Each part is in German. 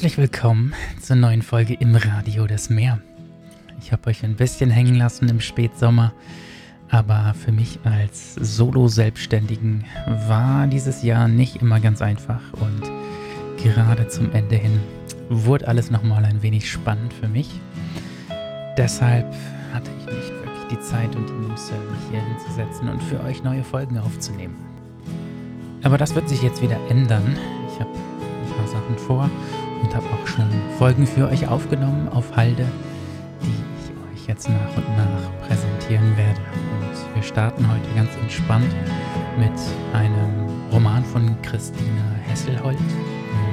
Herzlich willkommen zur neuen Folge im Radio das Meer. Ich habe euch ein bisschen hängen lassen im Spätsommer, aber für mich als Solo-Selbstständigen war dieses Jahr nicht immer ganz einfach und gerade zum Ende hin wurde alles nochmal ein wenig spannend für mich. Deshalb hatte ich nicht wirklich die Zeit und die Muße, mich hier hinzusetzen und für euch neue Folgen aufzunehmen. Aber das wird sich jetzt wieder ändern. Ich habe ein paar Sachen vor und habe auch schon Folgen für euch aufgenommen auf Halde, die ich euch jetzt nach und nach präsentieren werde. Und wir starten heute ganz entspannt mit einem Roman von Christina Hesselholt,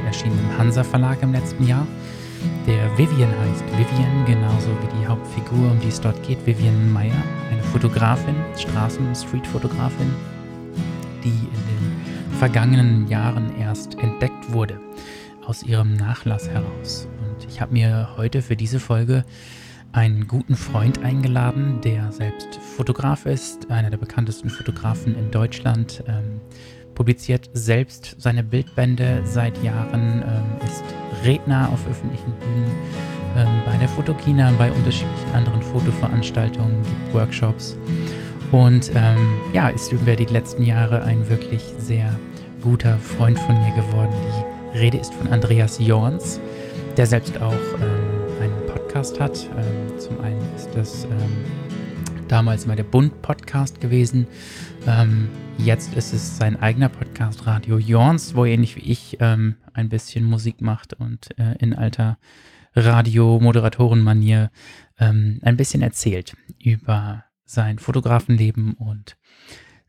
erschienen im Hansa Verlag im letzten Jahr, der Vivian heißt. Vivian, genauso wie die Hauptfigur, um die es dort geht, Vivian Meyer, eine Fotografin, Straßen-Street-Fotografin, die in den vergangenen Jahren erst entdeckt wurde aus ihrem Nachlass heraus. Und ich habe mir heute für diese Folge einen guten Freund eingeladen, der selbst Fotograf ist, einer der bekanntesten Fotografen in Deutschland, ähm, publiziert selbst seine Bildbände seit Jahren, ähm, ist Redner auf öffentlichen Bühnen, ähm, bei der Fotokina, bei unterschiedlichen anderen Fotoveranstaltungen, gibt Workshops und ähm, ja, ist über die letzten Jahre ein wirklich sehr guter Freund von mir geworden. Die Rede ist von Andreas Jorns, der selbst auch ähm, einen Podcast hat. Ähm, zum einen ist das ähm, damals mal der Bund-Podcast gewesen. Ähm, jetzt ist es sein eigener Podcast Radio Jorns, wo ähnlich wie ich ähm, ein bisschen Musik macht und äh, in alter Radio-Moderatoren-Manier ähm, ein bisschen erzählt über sein Fotografenleben und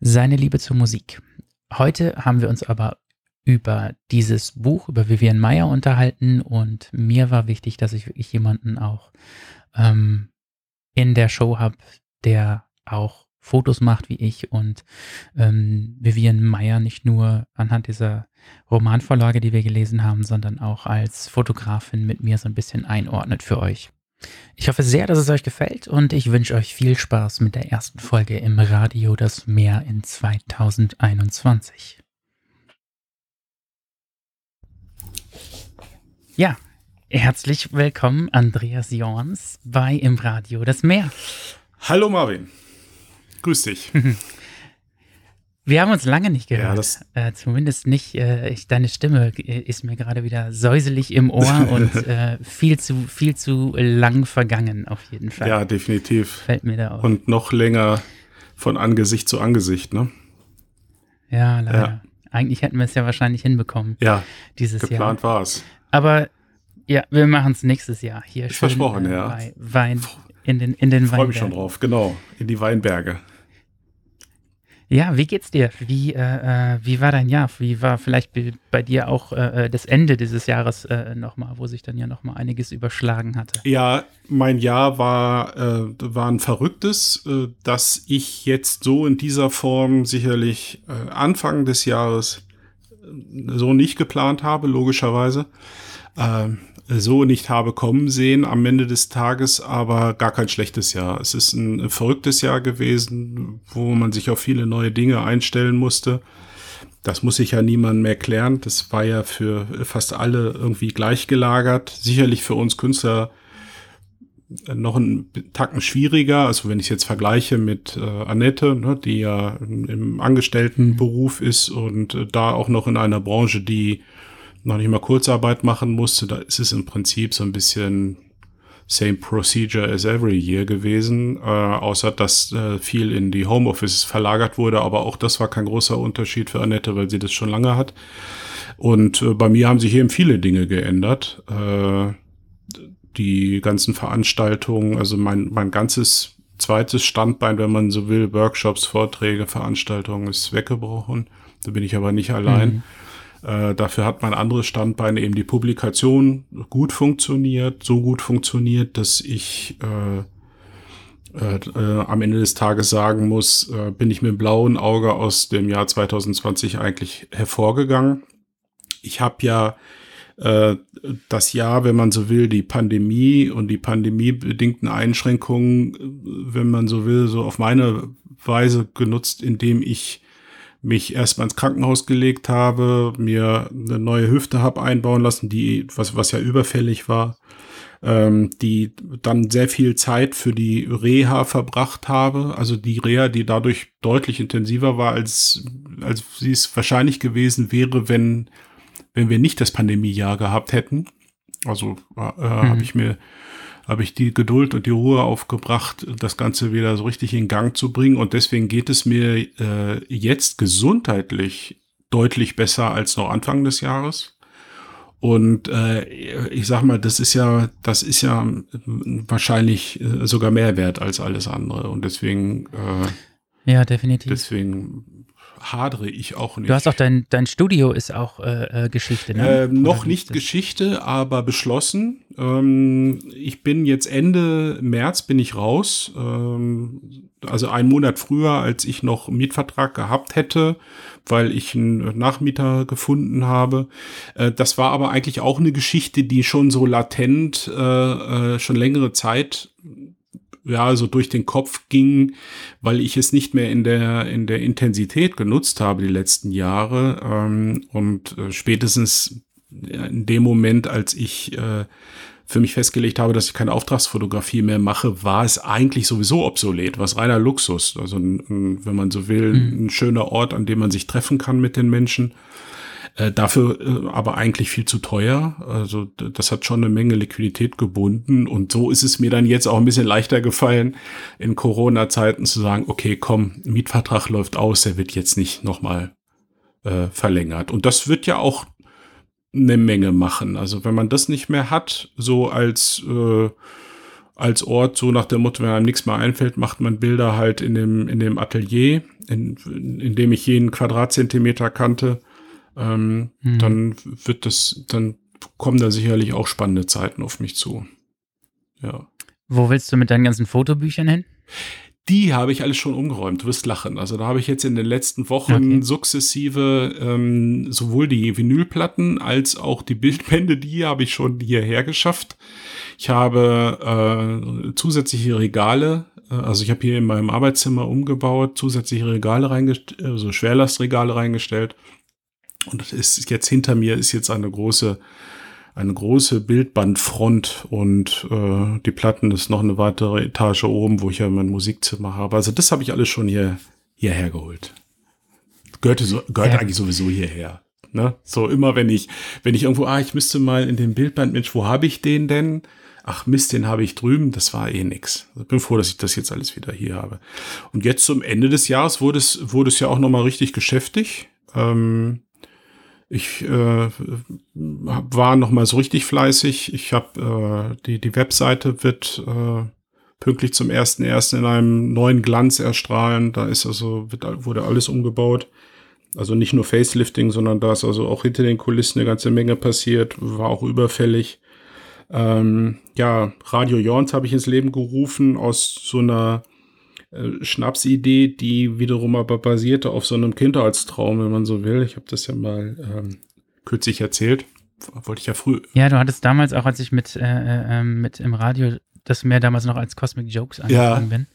seine Liebe zur Musik. Heute haben wir uns aber über dieses Buch, über Vivian Meyer unterhalten und mir war wichtig, dass ich wirklich jemanden auch ähm, in der Show habe, der auch Fotos macht wie ich und ähm, Vivian Meyer nicht nur anhand dieser Romanvorlage, die wir gelesen haben, sondern auch als Fotografin mit mir so ein bisschen einordnet für euch. Ich hoffe sehr, dass es euch gefällt und ich wünsche euch viel Spaß mit der ersten Folge im Radio Das Meer in 2021. Ja, herzlich willkommen Andreas Jorns bei Im Radio Das Meer. Hallo Marvin, grüß dich. Wir haben uns lange nicht gehört. Ja, äh, zumindest nicht. Äh, ich, deine Stimme ist mir gerade wieder säuselig im Ohr und äh, viel zu viel zu lang vergangen auf jeden Fall. Ja, definitiv. Fällt mir da auf. Und noch länger von Angesicht zu Angesicht, ne? Ja, leider. Ja. Eigentlich hätten wir es ja wahrscheinlich hinbekommen. Ja. Dieses geplant war es. Aber ja, wir machen es nächstes Jahr hier. Schön, Versprochen, äh, ja. Wein in den in den Ich freue mich schon drauf. Genau, in die Weinberge. Ja, wie geht's dir? Wie, äh, äh, wie war dein Jahr? Wie war vielleicht bei dir auch äh, äh, das Ende dieses Jahres äh, nochmal, wo sich dann ja nochmal einiges überschlagen hatte? Ja, mein Jahr war, äh, war ein verrücktes, äh, dass ich jetzt so in dieser Form sicherlich äh, Anfang des Jahres so nicht geplant habe, logischerweise. Ähm, so nicht habe kommen sehen am Ende des Tages, aber gar kein schlechtes Jahr. Es ist ein verrücktes Jahr gewesen, wo man sich auf viele neue Dinge einstellen musste. Das muss sich ja niemand mehr klären. Das war ja für fast alle irgendwie gleichgelagert. Sicherlich für uns Künstler noch ein Tacken schwieriger. Also wenn ich jetzt vergleiche mit äh, Annette, ne, die ja im Angestelltenberuf ist und äh, da auch noch in einer Branche, die noch nicht mal Kurzarbeit machen musste, da ist es im Prinzip so ein bisschen same procedure as every year gewesen, äh, außer dass äh, viel in die Homeoffices verlagert wurde, aber auch das war kein großer Unterschied für Annette, weil sie das schon lange hat. Und äh, bei mir haben sich eben viele Dinge geändert. Äh, die ganzen Veranstaltungen, also mein, mein ganzes zweites Standbein, wenn man so will, Workshops, Vorträge, Veranstaltungen, ist weggebrochen. Da bin ich aber nicht allein. Mhm. Äh, dafür hat mein anderes Standbein eben die Publikation gut funktioniert, so gut funktioniert, dass ich äh, äh, äh, am Ende des Tages sagen muss, äh, bin ich mit dem blauen Auge aus dem Jahr 2020 eigentlich hervorgegangen. Ich habe ja äh, das Jahr, wenn man so will, die Pandemie und die pandemiebedingten Einschränkungen, wenn man so will, so auf meine Weise genutzt, indem ich mich erstmal ins Krankenhaus gelegt habe, mir eine neue Hüfte habe einbauen lassen, die, was, was ja überfällig war, ähm, die dann sehr viel Zeit für die Reha verbracht habe. Also die Reha, die dadurch deutlich intensiver war, als, als sie es wahrscheinlich gewesen wäre, wenn, wenn wir nicht das Pandemiejahr gehabt hätten. Also äh, mhm. habe ich mir habe ich die Geduld und die Ruhe aufgebracht, das Ganze wieder so richtig in Gang zu bringen. Und deswegen geht es mir äh, jetzt gesundheitlich deutlich besser als noch Anfang des Jahres. Und äh, ich sag mal, das ist ja, das ist ja wahrscheinlich äh, sogar mehr wert als alles andere. Und deswegen, äh, ja, definitiv. Deswegen hadere ich auch nicht. Du hast auch dein, dein Studio ist auch äh, äh Geschichte, ne? Äh, noch nicht Geschichte, aber beschlossen. Ähm, ich bin jetzt Ende März bin ich raus. Ähm, also einen Monat früher, als ich noch einen Mietvertrag gehabt hätte, weil ich einen Nachmieter gefunden habe. Äh, das war aber eigentlich auch eine Geschichte, die schon so latent äh, äh schon längere Zeit ja, so durch den Kopf ging, weil ich es nicht mehr in der, in der Intensität genutzt habe die letzten Jahre. Ähm, und äh, spätestens in dem Moment, als ich äh, für mich festgelegt habe, dass ich keine Auftragsfotografie mehr mache, war es eigentlich sowieso obsolet, was reiner Luxus. Also, wenn man so will, mhm. ein schöner Ort, an dem man sich treffen kann mit den Menschen. Äh, dafür äh, aber eigentlich viel zu teuer. Also das hat schon eine Menge Liquidität gebunden. Und so ist es mir dann jetzt auch ein bisschen leichter gefallen, in Corona-Zeiten zu sagen, okay, komm, Mietvertrag läuft aus, der wird jetzt nicht nochmal äh, verlängert. Und das wird ja auch eine Menge machen. Also wenn man das nicht mehr hat, so als äh, als Ort, so nach dem Motto, wenn einem nichts mehr einfällt, macht man Bilder halt in dem, in dem Atelier, in, in dem ich jeden Quadratzentimeter kannte ähm, mhm. dann wird das, dann kommen da sicherlich auch spannende Zeiten auf mich zu. Ja. Wo willst du mit deinen ganzen Fotobüchern hin? Die habe ich alles schon umgeräumt, du wirst lachen. Also da habe ich jetzt in den letzten Wochen okay. sukzessive ähm, sowohl die Vinylplatten als auch die Bildbände, die habe ich schon hierher geschafft. Ich habe äh, zusätzliche Regale, äh, also ich habe hier in meinem Arbeitszimmer umgebaut, zusätzliche Regale reingestellt, also Schwerlastregale reingestellt und das ist jetzt hinter mir ist jetzt eine große, eine große Bildbandfront und äh, die Platten ist noch eine weitere Etage oben, wo ich ja mein Musikzimmer habe. Also das habe ich alles schon hier hierher geholt. Gehörte so, gehört ja. eigentlich sowieso hierher. Ne? So immer, wenn ich, wenn ich irgendwo, ah, ich müsste mal in dem Bildband, Mensch, wo habe ich den denn? Ach Mist, den habe ich drüben, das war eh nix. Ich bin froh, dass ich das jetzt alles wieder hier habe. Und jetzt zum Ende des Jahres wurde es, wurde es ja auch nochmal richtig geschäftig. Ähm, ich äh, war noch mal so richtig fleißig. Ich habe äh, die die Webseite wird äh, pünktlich zum ersten ersten in einem neuen Glanz erstrahlen. Da ist also wird, wurde alles umgebaut. Also nicht nur Facelifting, sondern da ist also auch hinter den Kulissen eine ganze Menge passiert. War auch überfällig. Ähm, ja, Radio Jorns habe ich ins Leben gerufen aus so einer äh, Schnapsidee, die wiederum aber basierte auf so einem Kindheitstraum, wenn man so will. Ich habe das ja mal ähm, kürzlich erzählt. Wollte ich ja früh. Ja, du hattest damals auch, als ich mit, äh, äh, ähm, mit im Radio, das mir damals noch als Cosmic Jokes angefangen ja. bin,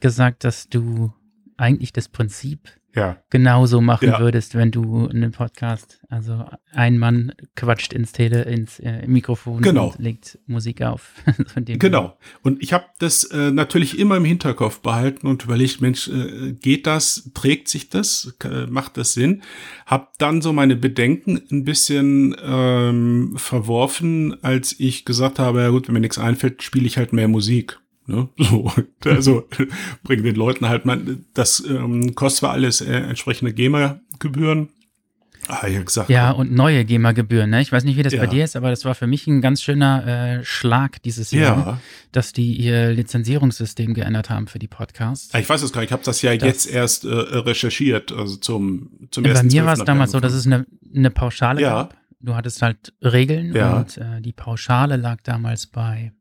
gesagt, dass du eigentlich das Prinzip ja. genauso machen ja. würdest, wenn du einen Podcast, also ein Mann quatscht ins Tele, ins äh, Mikrofon genau. und legt Musik auf. genau. Und ich habe das äh, natürlich immer im Hinterkopf behalten und überlegt, Mensch, äh, geht das, trägt sich das, macht das Sinn? Hab dann so meine Bedenken ein bisschen ähm, verworfen, als ich gesagt habe, ja gut, wenn mir nichts einfällt, spiele ich halt mehr Musik. Ne? So, also bringen den Leuten halt mal, das ähm, kostet zwar alles äh, entsprechende GEMA-Gebühren. Ah, ja, gesagt, ja, und neue GEMA-Gebühren. Ne? Ich weiß nicht, wie das ja. bei dir ist, aber das war für mich ein ganz schöner äh, Schlag dieses Jahr, ja. dass die ihr Lizenzierungssystem geändert haben für die Podcasts. Ich weiß es gar nicht, ich habe das ja das, jetzt erst äh, recherchiert, also zum, zum ersten Bei mir war es damals so, dass es eine, eine Pauschale ja. gab. Du hattest halt Regeln und äh, die Pauschale lag damals bei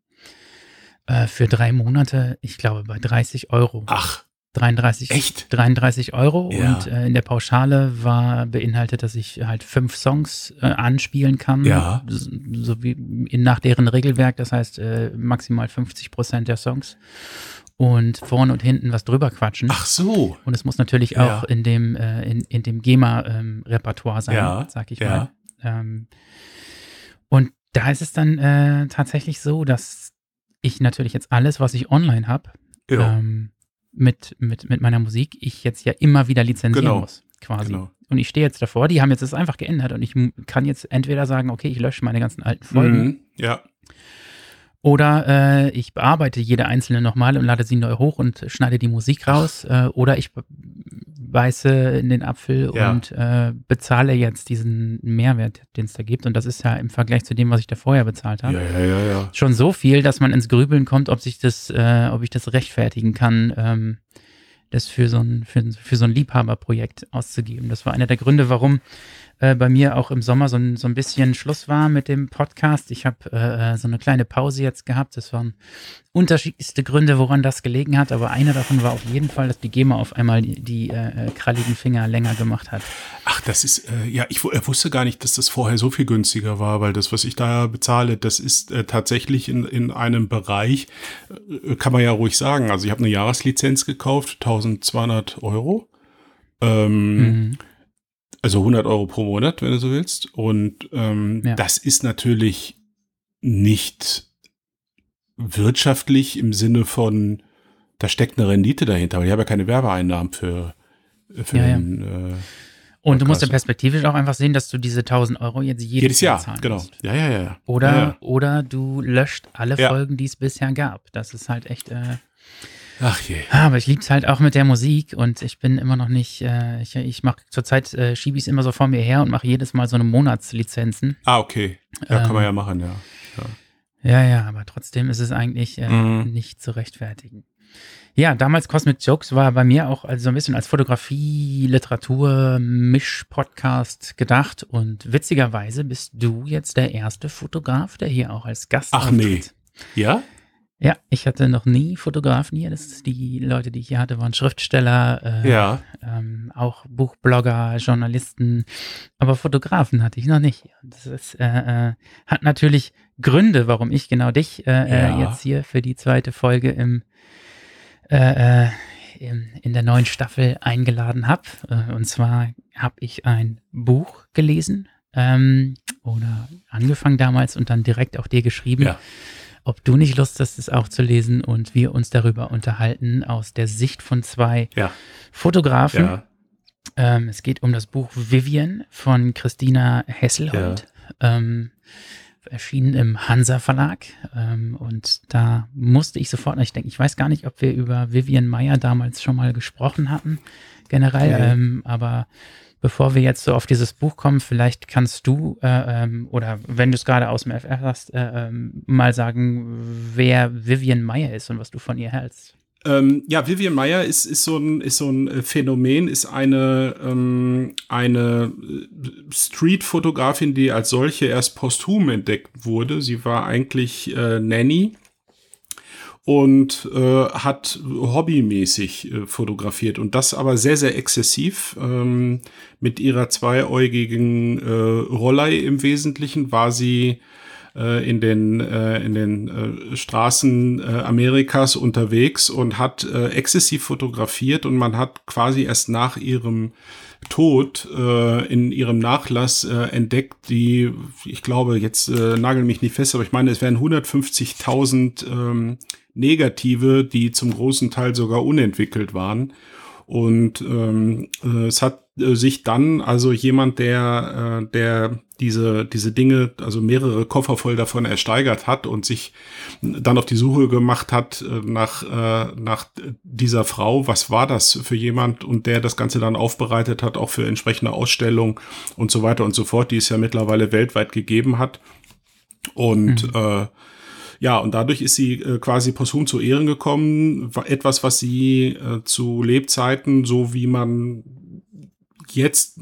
äh, für drei Monate, ich glaube, bei 30 Euro. Ach. 33, Echt? 33 Euro ja. und äh, in der Pauschale war beinhaltet, dass ich halt fünf Songs äh, anspielen kann, ja. so, so wie in, nach deren Regelwerk, das heißt äh, maximal 50 Prozent der Songs. und vorne und hinten was drüber quatschen. Ach so. Und es muss natürlich Ja. auch in dem, äh, in, in dem GEMA-Repertoire sein, Ja, sag ich mal. Ähm, und da ist es dann äh, tatsächlich so, dass ich natürlich jetzt alles, was ich online habe, ähm, mit, mit, mit meiner Musik, ich jetzt ja immer wieder lizenzieren Genau, muss, quasi. genau. Und ich stehe jetzt davor, die haben jetzt das einfach geändert und ich kann jetzt entweder sagen, okay, ich lösche meine ganzen alten Folgen Mhm. Ja, oder äh, ich bearbeite jede einzelne nochmal und lade sie neu hoch und schneide die Musik raus. Äh, oder ich be- beiße in den Apfel Ja. und äh, bezahle jetzt diesen Mehrwert, den es da gibt. Und das ist ja im Vergleich zu dem, was ich da vorher bezahlt habe, ja, ja, ja, ja. schon so viel, dass man ins Grübeln kommt, ob sich das, äh, ob ich das rechtfertigen kann, ähm, das für so ein, für, für so ein Liebhaberprojekt auszugeben. Das war einer der Gründe, warum äh, bei mir auch im Sommer so ein, so ein bisschen Schluss war mit dem Podcast. Ich habe äh, so eine kleine Pause jetzt gehabt. Das waren unterschiedlichste Gründe, woran das gelegen hat, aber einer davon war auf jeden Fall, dass die GEMA auf einmal die, die äh, kralligen Finger länger gemacht hat. Ach, das ist, äh, ja, ich wu- äh, wusste gar nicht, dass das vorher so viel günstiger war, weil das, was ich da bezahle, das ist äh, tatsächlich in, in einem Bereich, äh, kann man ja ruhig sagen. Also ich habe eine Jahreslizenz gekauft, 1200 Euro. Ähm, Mhm. Also 100 Euro pro Monat, wenn du so willst. Und ähm, Ja. das ist natürlich nicht wirtschaftlich im Sinne von, da steckt eine Rendite dahinter, aber ich habe ja keine Werbeeinnahmen für, für Ja, ja. den, äh, Und du musst ja perspektivisch auch einfach sehen, dass du diese 1000 Euro jetzt jedes, jedes Jahr. zahlen Genau. musst. Ja, ja, ja, ja. Oder, ja, ja. oder du löscht alle Ja. Folgen, die es bisher gab. Das ist halt echt. Äh, Ach je. Ah, Aber ich lieb's halt auch mit der Musik und ich bin immer noch nicht, äh, ich, ich mache zurzeit, äh, schiebe ich es immer so vor mir her und mache jedes Mal so eine Monatslizenzen. Ah, okay. Ja, kann man Ähm, ja machen, ja. Ja, ja, aber trotzdem ist es eigentlich äh, Mhm. nicht zu rechtfertigen. Ja, damals Cosmic Jokes war bei mir auch also so ein bisschen als Fotografie, Literatur, Misch-Podcast gedacht und witzigerweise bist du jetzt der erste Fotograf, der hier auch als Gast Ach, nee. auftritt. Ja? Ja, ich hatte noch nie Fotografen hier. Das ist die Leute, die ich hier hatte, waren Schriftsteller, äh, Ja. ähm, auch Buchblogger, Journalisten, aber Fotografen hatte ich noch nicht. Das ist, äh, äh, hat natürlich Gründe, warum ich genau dich äh, Ja. äh, jetzt hier für die zweite Folge im, äh, im, in der neuen Staffel eingeladen habe. Und zwar habe ich ein Buch gelesen ähm, oder angefangen damals und dann direkt auch dir geschrieben Ja. Ob du nicht Lust hast, es auch zu lesen und wir uns darüber unterhalten aus der Sicht von zwei Ja. Fotografen. Ja. Ähm, es geht um das Buch Vivian von Christina Hesselhold. Ähm, erschienen im Hansa Verlag. Ähm, und da musste ich sofort, ich denke, ich weiß gar nicht, ob wir über Vivian Meyer damals schon mal gesprochen hatten, generell. Nee. Ähm, aber bevor wir jetzt so auf dieses Buch kommen, vielleicht kannst du, äh, ähm, oder wenn du es gerade aus dem FR hast, äh, ähm, mal sagen, wer Vivian Meyer ist und was du von ihr hältst. Ähm, ja, Vivian Meyer ist, ist, so ein, ist so ein äh, Phänomen, ist eine, ähm, eine äh, Street-Fotografin, die als solche erst posthum entdeckt wurde. Sie war eigentlich äh, Nanny und äh, hat hobbymäßig äh, fotografiert und das aber sehr, sehr exzessiv. Ähm, mit ihrer zweiäugigen äh, Rollei im Wesentlichen war sie äh, in den, äh, in den äh, Straßen Amerikas unterwegs und hat exzessiv fotografiert und man hat quasi erst nach ihrem Tod in ihrem Nachlass entdeckt, die, ich glaube, jetzt äh, nagel mich nicht fest, aber ich meine, es wären 150.000 ähm, Negative, die zum großen Teil sogar unentwickelt waren. Und ähm, äh, es hat äh, sich dann also jemand, der, äh, der diese, diese Dinge, also mehrere Koffer voll davon ersteigert hat und sich dann auf die Suche gemacht hat äh, nach, äh, nach dieser Frau, was war das für jemand und der das Ganze dann aufbereitet hat, auch für entsprechende Ausstellungen und so weiter und so fort, die es ja mittlerweile weltweit gegeben hat. Und äh, ja, und dadurch ist sie äh, quasi posthum zu Ehren gekommen. Etwas, was sie äh, zu Lebzeiten, so wie man jetzt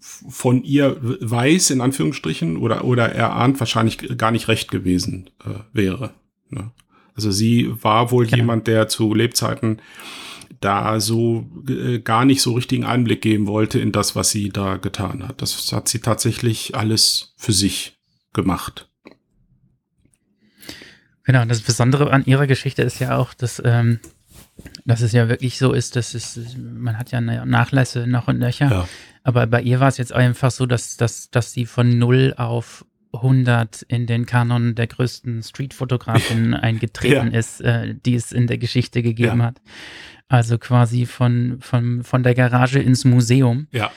von ihr weiß, in Anführungsstrichen, oder, oder erahnt, wahrscheinlich gar nicht recht gewesen äh, wäre. Ne? Also sie war wohl Genau. jemand, der zu Lebzeiten da so äh, gar nicht so richtigen Einblick geben wollte in das, was sie da getan hat. Das hat sie tatsächlich alles für sich gemacht. Genau, das Besondere an ihrer Geschichte ist ja auch, dass ähm, dass es ja wirklich so ist, dass es, man hat ja Nachlässe noch und nöcher. Ja. Aber bei ihr war es jetzt einfach so, dass, dass, dass sie von 0 auf 100 in den Kanon der größten Streetfotografin eingetreten ja. ist, äh, die es in der Geschichte gegeben ja. hat. Also quasi von, von, von der Garage ins Museum. Ja.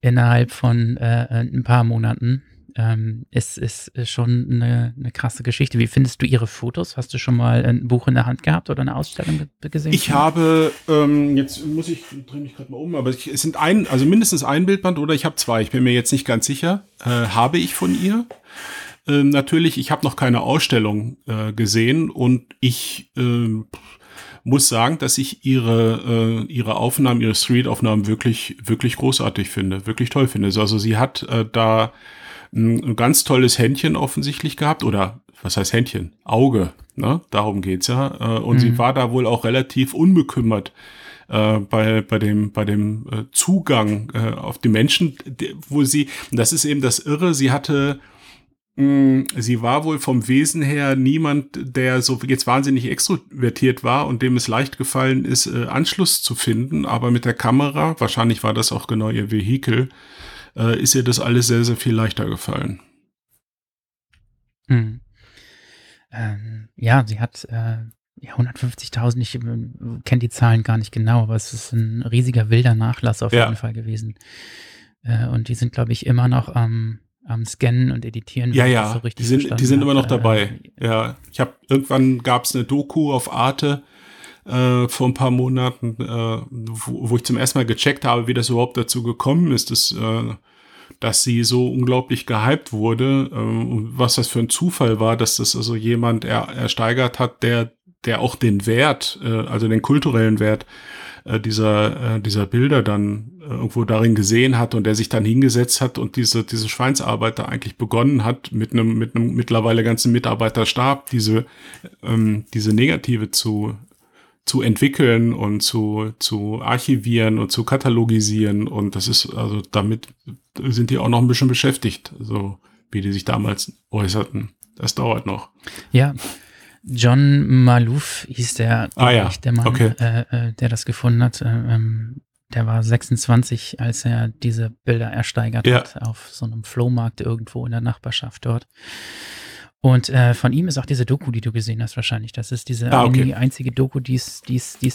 Innerhalb von äh, ein paar Monaten ähm, ist, ist, schon eine, eine krasse Geschichte. Wie findest du ihre Fotos? Hast du schon mal ein Buch in der Hand gehabt oder eine Ausstellung gesehen? Ich habe, ähm, jetzt muss ich, drehe mich gerade mal um, aber ich, es sind ein, also mindestens ein Bildband oder ich habe zwei, ich bin mir jetzt nicht ganz sicher, äh, habe ich von ihr. Ähm, natürlich, ich habe noch keine Ausstellung äh, gesehen und ich äh, muss sagen, dass ich ihre, äh, ihre Aufnahmen, ihre Street-Aufnahmen wirklich, wirklich großartig finde, wirklich toll finde. Also sie hat äh, da ein ganz tolles Händchen offensichtlich gehabt oder was heißt Händchen? Auge, ne? Darum geht's ja. Äh, und mhm. sie war da wohl auch relativ unbekümmert äh, bei, bei dem, bei dem äh, Zugang äh, auf die Menschen, wo sie, das ist eben das Irre, sie hatte, mm, sie war wohl vom Wesen her niemand, der so jetzt wahnsinnig extrovertiert war und dem es leicht gefallen ist, äh, Anschluss zu finden, aber mit der Kamera, wahrscheinlich war das auch genau ihr Vehikel, äh, ist ihr das alles sehr, sehr viel leichter gefallen. Hm. Ähm, ja, sie hat äh, ja, 150.000, ich äh, kenne die Zahlen gar nicht genau, aber es ist ein riesiger wilder Nachlass auf ja. jeden Fall gewesen. Äh, und die sind, glaube ich, immer noch am, am Scannen und Editieren. Ja, ja, so die sind, die sind immer noch dabei. Äh, ja, ich habe irgendwann gab es eine Doku auf Arte äh, vor ein paar Monaten, äh, wo, wo, ich zum ersten Mal gecheckt habe, wie das überhaupt dazu gekommen ist, dass, äh, dass sie so unglaublich gehypt wurde äh, und was das für ein Zufall war, dass das also jemand er, ersteigert hat, der, der auch den Wert, äh, also den kulturellen Wert äh, dieser, dieser Bilder dann irgendwo darin gesehen hat und der sich dann hingesetzt hat und diese, diese Schweinsarbeiter eigentlich begonnen hat, mit einem, mit einem mittlerweile ganzen Mitarbeiterstab diese, ähm, diese Negative zu, zu entwickeln und zu, zu archivieren und zu katalogisieren. Und das ist, also damit sind die auch noch ein bisschen beschäftigt, so wie die sich damals äußerten. Das dauert noch. Ja. John Malouf hieß der, ah, ja. der Mann, okay. äh, äh, der das gefunden hat. Äh, ähm, der war 26, als er diese Bilder ersteigert ja. hat auf so einem Flohmarkt irgendwo in der Nachbarschaft dort. Und äh, von ihm ist auch diese Doku, die du gesehen hast, wahrscheinlich. Das ist diese ah, okay. einzige Doku, die es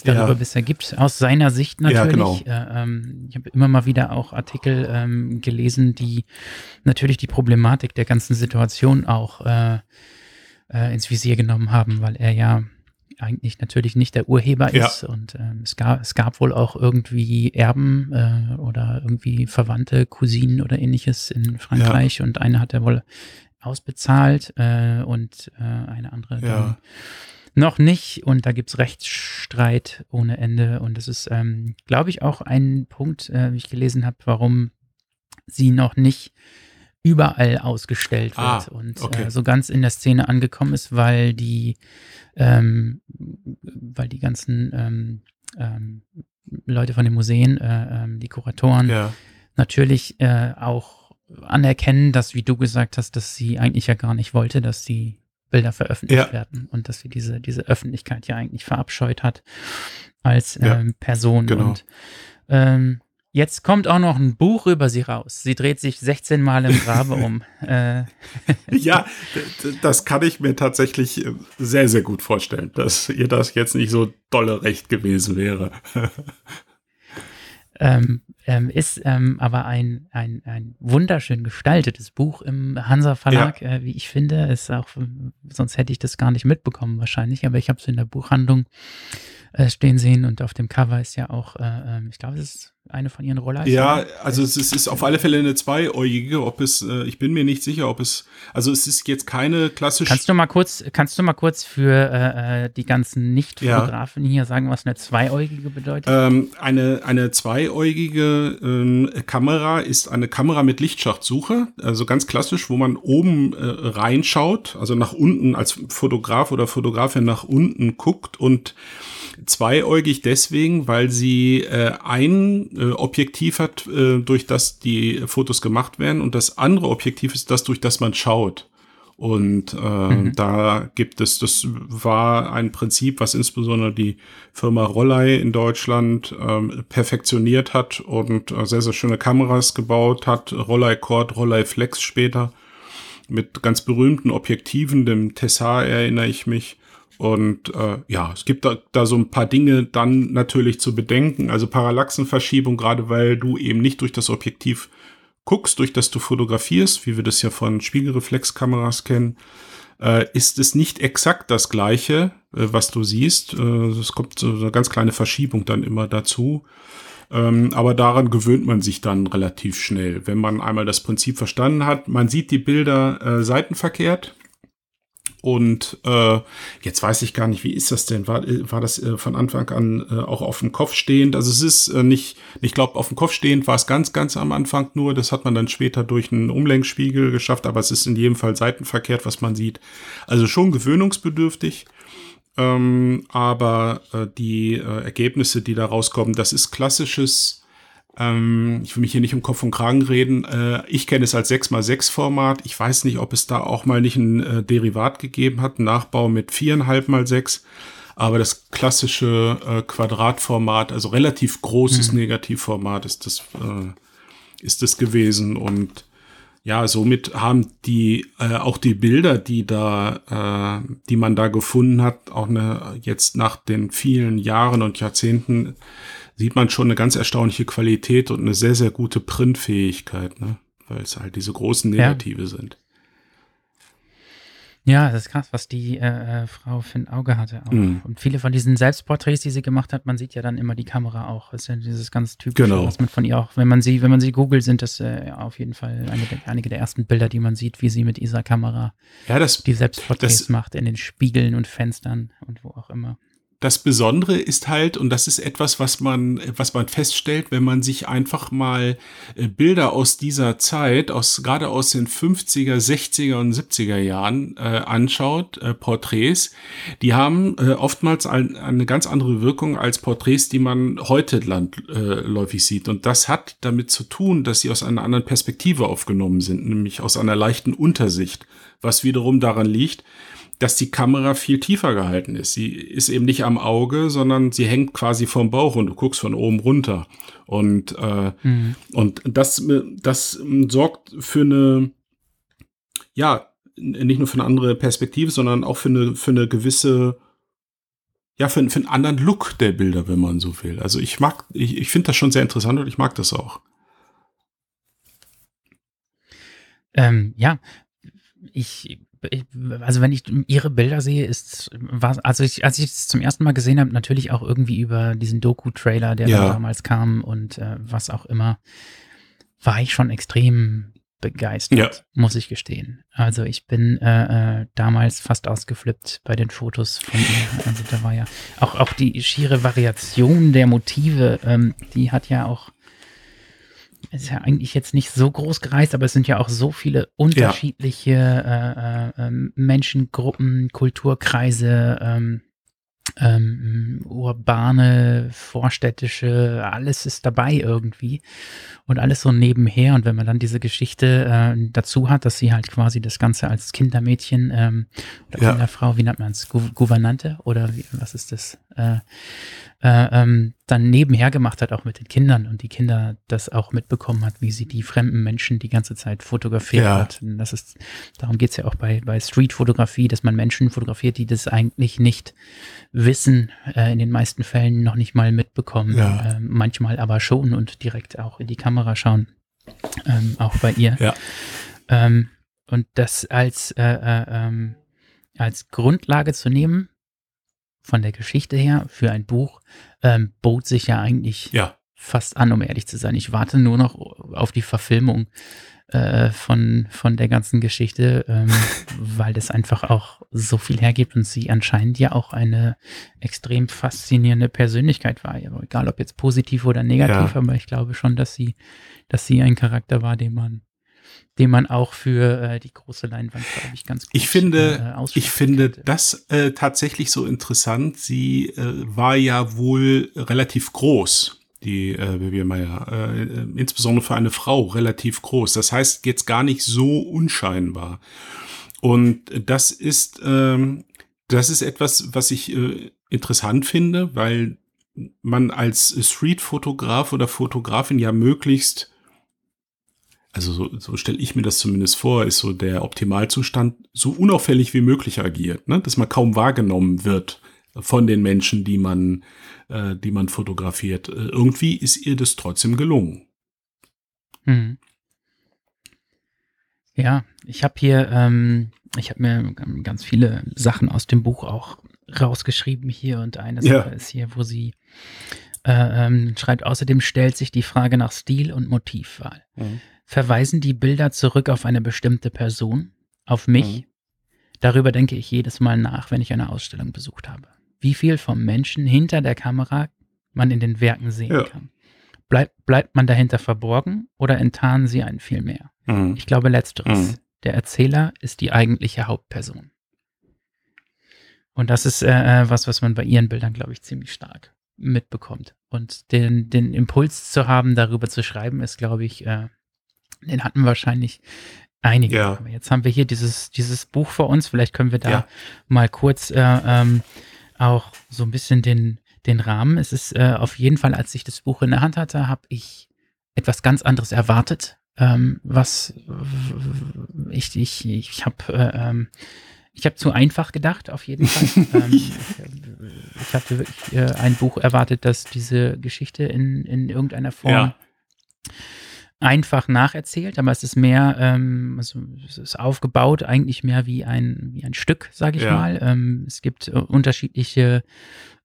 darüber ja. bisher gibt. Aus seiner Sicht natürlich. Ja, genau. äh, ähm, ich habe immer mal wieder auch Artikel ähm, gelesen, die natürlich die Problematik der ganzen Situation auch äh, äh, ins Visier genommen haben, weil er ja eigentlich natürlich nicht der Urheber ja. ist. Und ähm, es, gab, es gab wohl auch irgendwie Erben äh, oder irgendwie Verwandte, Cousinen oder ähnliches in Frankreich. Ja. Und eine hat er wohl ausbezahlt äh, und äh, eine andere ja. noch nicht. Und da gibt es Rechtsstreit ohne Ende. Und das ist, ähm, glaube ich, auch ein Punkt, äh, wie ich gelesen habe, warum sie noch nicht überall ausgestellt ah, wird ah, und okay. äh, so ganz in der Szene angekommen ist, weil die, ähm, weil die ganzen ähm, ähm, Leute von den Museen, äh, ähm, die Kuratoren, ja. natürlich äh, auch anerkennen, dass, wie du gesagt hast, dass sie eigentlich ja gar nicht wollte, dass die Bilder veröffentlicht ja. werden und dass sie diese, diese Öffentlichkeit ja eigentlich verabscheut hat als ja, ähm, Person. Genau. Und ähm, jetzt kommt auch noch ein Buch über sie raus. Sie dreht sich 16 Mal im Grabe um. Äh. ja, das kann ich mir tatsächlich äh, sehr, sehr gut vorstellen, dass ihr das jetzt nicht so dolle recht gewesen wäre. ähm, ähm, ist ähm, aber ein, ein, ein wunderschön gestaltetes Buch im Hansa Verlag, ja. äh, wie ich finde. Ist auch, sonst hätte ich das gar nicht mitbekommen wahrscheinlich, aber ich habe es in der Buchhandlung äh, stehen sehen und auf dem Cover ist ja auch, äh, ähm, ich glaube, es ist eine von ihren Rollleisten. Ja, also es ist, ist, auf alle Fälle eine zweieugige, ob es, äh, ich bin mir nicht sicher, ob es, also es ist jetzt keine klassische. Kannst du mal kurz, kannst du mal kurz für äh, äh die ganzen Nicht-Fotografen ja. hier sagen, was eine zweieugige bedeutet? Ähm, eine, eine zweieugige ähm, Kamera ist eine Kamera mit Lichtschachtsuche, also ganz klassisch, wo man oben äh, reinschaut, also nach unten als Fotograf oder Fotografin nach unten guckt und Zweieugig deswegen, weil sie äh, ein äh, Objektiv hat, äh, durch das die Fotos gemacht werden und das andere Objektiv ist das, durch das man schaut. Und äh, mhm. da gibt es, das war ein Prinzip, was insbesondere die Firma Rollei in Deutschland ähm, perfektioniert hat und äh, sehr, sehr schöne Kameras gebaut hat. Rollei Cord, Rollei Flex später mit ganz berühmten Objektiven, dem Tessar erinnere ich mich. Und äh, ja, es gibt da, da so ein paar Dinge dann natürlich zu bedenken. Also Parallaxenverschiebung, gerade weil du eben nicht durch das Objektiv guckst, durch das du fotografierst, wie wir das ja von Spiegelreflexkameras kennen, äh, ist es nicht exakt das gleiche, äh, was du siehst. Äh, es kommt so eine ganz kleine Verschiebung dann immer dazu. Ähm, aber daran gewöhnt man sich dann relativ schnell, wenn man einmal das Prinzip verstanden hat. Man sieht die Bilder seitenverkehrt. Und äh, jetzt weiß ich gar nicht, wie ist das denn? War, äh, war das äh, von Anfang an äh, auch auf dem Kopf stehend? Also es ist äh, nicht, ich glaube, auf dem Kopf stehend war es ganz, ganz am Anfang nur. Das hat man dann später durch einen Umlenkspiegel geschafft, aber es ist in jedem Fall seitenverkehrt, was man sieht. Also schon gewöhnungsbedürftig. Ähm, aber äh, die äh, Ergebnisse, die da rauskommen, das ist klassisches, ähm, ich will mich hier nicht um Kopf und Kragen reden, äh, ich kenne es als 6x6 Format. Ich weiß nicht, ob es da auch mal nicht ein äh, Derivat gegeben hat, ein Nachbau mit 4,5x6. Aber das klassische äh, Quadratformat, also relativ großes mhm. Negativformat ist das, äh, ist das gewesen und ja, somit haben die äh, auch die Bilder, die da, äh, die man da gefunden hat, auch eine jetzt nach den vielen Jahren und Jahrzehnten sieht man schon eine ganz erstaunliche Qualität und eine sehr sehr gute Printfähigkeit, ne? weil es halt diese großen Negative ja. sind. Ja, das ist krass, was die äh, äh, Frau für ein Auge hatte. Auch. Mhm. Und viele von diesen Selbstporträts, die sie gemacht hat, man sieht ja dann immer die Kamera auch. Das ist ja dieses ganz typische, genau. was man von ihr auch, wenn man sie, wenn man sie googelt, sind das äh, auf jeden Fall eine, einige der ersten Bilder, die man sieht, wie sie mit dieser Kamera ja, das, die Selbstporträts das, macht in den Spiegeln und Fenstern und wo auch immer das Besondere ist halt, und das ist etwas, was man, was man feststellt, wenn man sich einfach mal äh, Bilder aus dieser Zeit, aus, gerade aus den 50er, 60er und 70er Jahren äh, anschaut, äh, Porträts, die haben äh, oftmals ein, eine ganz andere Wirkung als Porträts, die man heute landläufig sieht. Und das hat damit zu tun, dass sie aus einer anderen Perspektive aufgenommen sind, nämlich aus einer leichten Untersicht, was wiederum daran liegt, dass die Kamera viel tiefer gehalten ist. Sie ist eben nicht am Auge, sondern sie hängt quasi vom Bauch und du guckst von oben runter. Und, äh, mhm. und das, das sorgt für eine, ja, nicht nur für eine andere Perspektive, sondern auch für eine, für eine gewisse, ja, für, für einen anderen Look der Bilder, wenn man so will. Also ich mag, ich, ich finde das schon sehr interessant und ich mag das auch. Ähm, ja, ich also wenn ich ihre Bilder sehe, ist war also ich, als ich es zum ersten Mal gesehen habe, natürlich auch irgendwie über diesen Doku-Trailer, der ja. damals kam und äh, was auch immer, war ich schon extrem begeistert, ja. muss ich gestehen. Also ich bin äh, äh, damals fast ausgeflippt bei den Fotos von ihr. Also da war ja auch auch die schiere Variation der Motive, ähm, die hat ja auch ist ja eigentlich jetzt nicht so groß gereist, aber es sind ja auch so viele unterschiedliche ja. äh, äh, Menschengruppen, Kulturkreise, ähm, ähm, urbane, vorstädtische, alles ist dabei irgendwie und alles so nebenher. Und wenn man dann diese Geschichte äh, dazu hat, dass sie halt quasi das Ganze als Kindermädchen ähm, oder ja. Kinderfrau, wie nennt man es, Gou Gouvernante oder wie, was ist das? Äh, äh, ähm, dann nebenher gemacht hat, auch mit den Kindern und die Kinder das auch mitbekommen hat, wie sie die fremden Menschen die ganze Zeit fotografiert ja. hat. Und das ist, darum geht's ja auch bei, bei Street-Fotografie, dass man Menschen fotografiert, die das eigentlich nicht wissen, äh, in den meisten Fällen noch nicht mal mitbekommen, ja. äh, manchmal aber schon und direkt auch in die Kamera schauen. Ähm, auch bei ihr. Ja. Ähm, und das als, äh, äh ähm, als Grundlage zu nehmen, von der Geschichte her für ein Buch ähm, bot sich ja eigentlich ja. fast an, um ehrlich zu sein. Ich warte nur noch auf die Verfilmung äh, von, von der ganzen Geschichte, ähm, weil das einfach auch so viel hergibt und sie anscheinend ja auch eine extrem faszinierende Persönlichkeit war. egal ob jetzt positiv oder negativ, ja. aber ich glaube schon, dass sie, dass sie ein Charakter war, den man den man auch für äh, die große Leinwand, glaube ich, ganz gut Ich finde, äh, ich finde könnte. das äh, tatsächlich so interessant. Sie äh, war ja wohl relativ groß, die äh, Vivian Meyer, äh, äh, insbesondere für eine Frau relativ groß. Das heißt jetzt gar nicht so unscheinbar. Und das ist, ähm, das ist etwas, was ich äh, interessant finde, weil man als Street-Fotograf oder Fotografin ja möglichst, also so, so stelle ich mir das zumindest vor, ist so der Optimalzustand, so unauffällig wie möglich agiert, ne? dass man kaum wahrgenommen wird von den Menschen, die man, äh, die man fotografiert. Äh, irgendwie ist ihr das trotzdem gelungen. Hm. Ja, ich habe hier, ähm, ich habe mir ganz viele Sachen aus dem Buch auch rausgeschrieben hier und eine Sache ja. ist hier, wo sie äh, ähm, schreibt, außerdem stellt sich die Frage nach Stil und Motivwahl. Mhm. Verweisen die Bilder zurück auf eine bestimmte Person, auf mich? Mhm. Darüber denke ich jedes Mal nach, wenn ich eine Ausstellung besucht habe. Wie viel vom Menschen hinter der Kamera man in den Werken sehen ja. kann. Bleib, bleibt man dahinter verborgen oder enttarnen sie einen viel mehr? Mhm. Ich glaube letzteres. Mhm. Der Erzähler ist die eigentliche Hauptperson. Und das ist äh, äh, was, was man bei ihren Bildern, glaube ich, ziemlich stark mitbekommt. Und den, den Impuls zu haben, darüber zu schreiben, ist, glaube ich, äh, den hatten wahrscheinlich einige. Ja. Aber jetzt haben wir hier dieses, dieses Buch vor uns. Vielleicht können wir da ja. mal kurz äh, ähm, auch so ein bisschen den, den Rahmen. Es ist äh, auf jeden Fall, als ich das Buch in der Hand hatte, habe ich etwas ganz anderes erwartet. Ähm, was ich, ich, ich habe äh, ähm, ich habe zu einfach gedacht, auf jeden Fall. ähm, ich, ich hatte wirklich äh, ein Buch erwartet, das diese Geschichte in, in irgendeiner Form ja. Einfach nacherzählt, aber es ist mehr, ähm, also es ist aufgebaut eigentlich mehr wie ein, wie ein Stück, sage ich ja. mal. Ähm, es gibt äh, unterschiedliche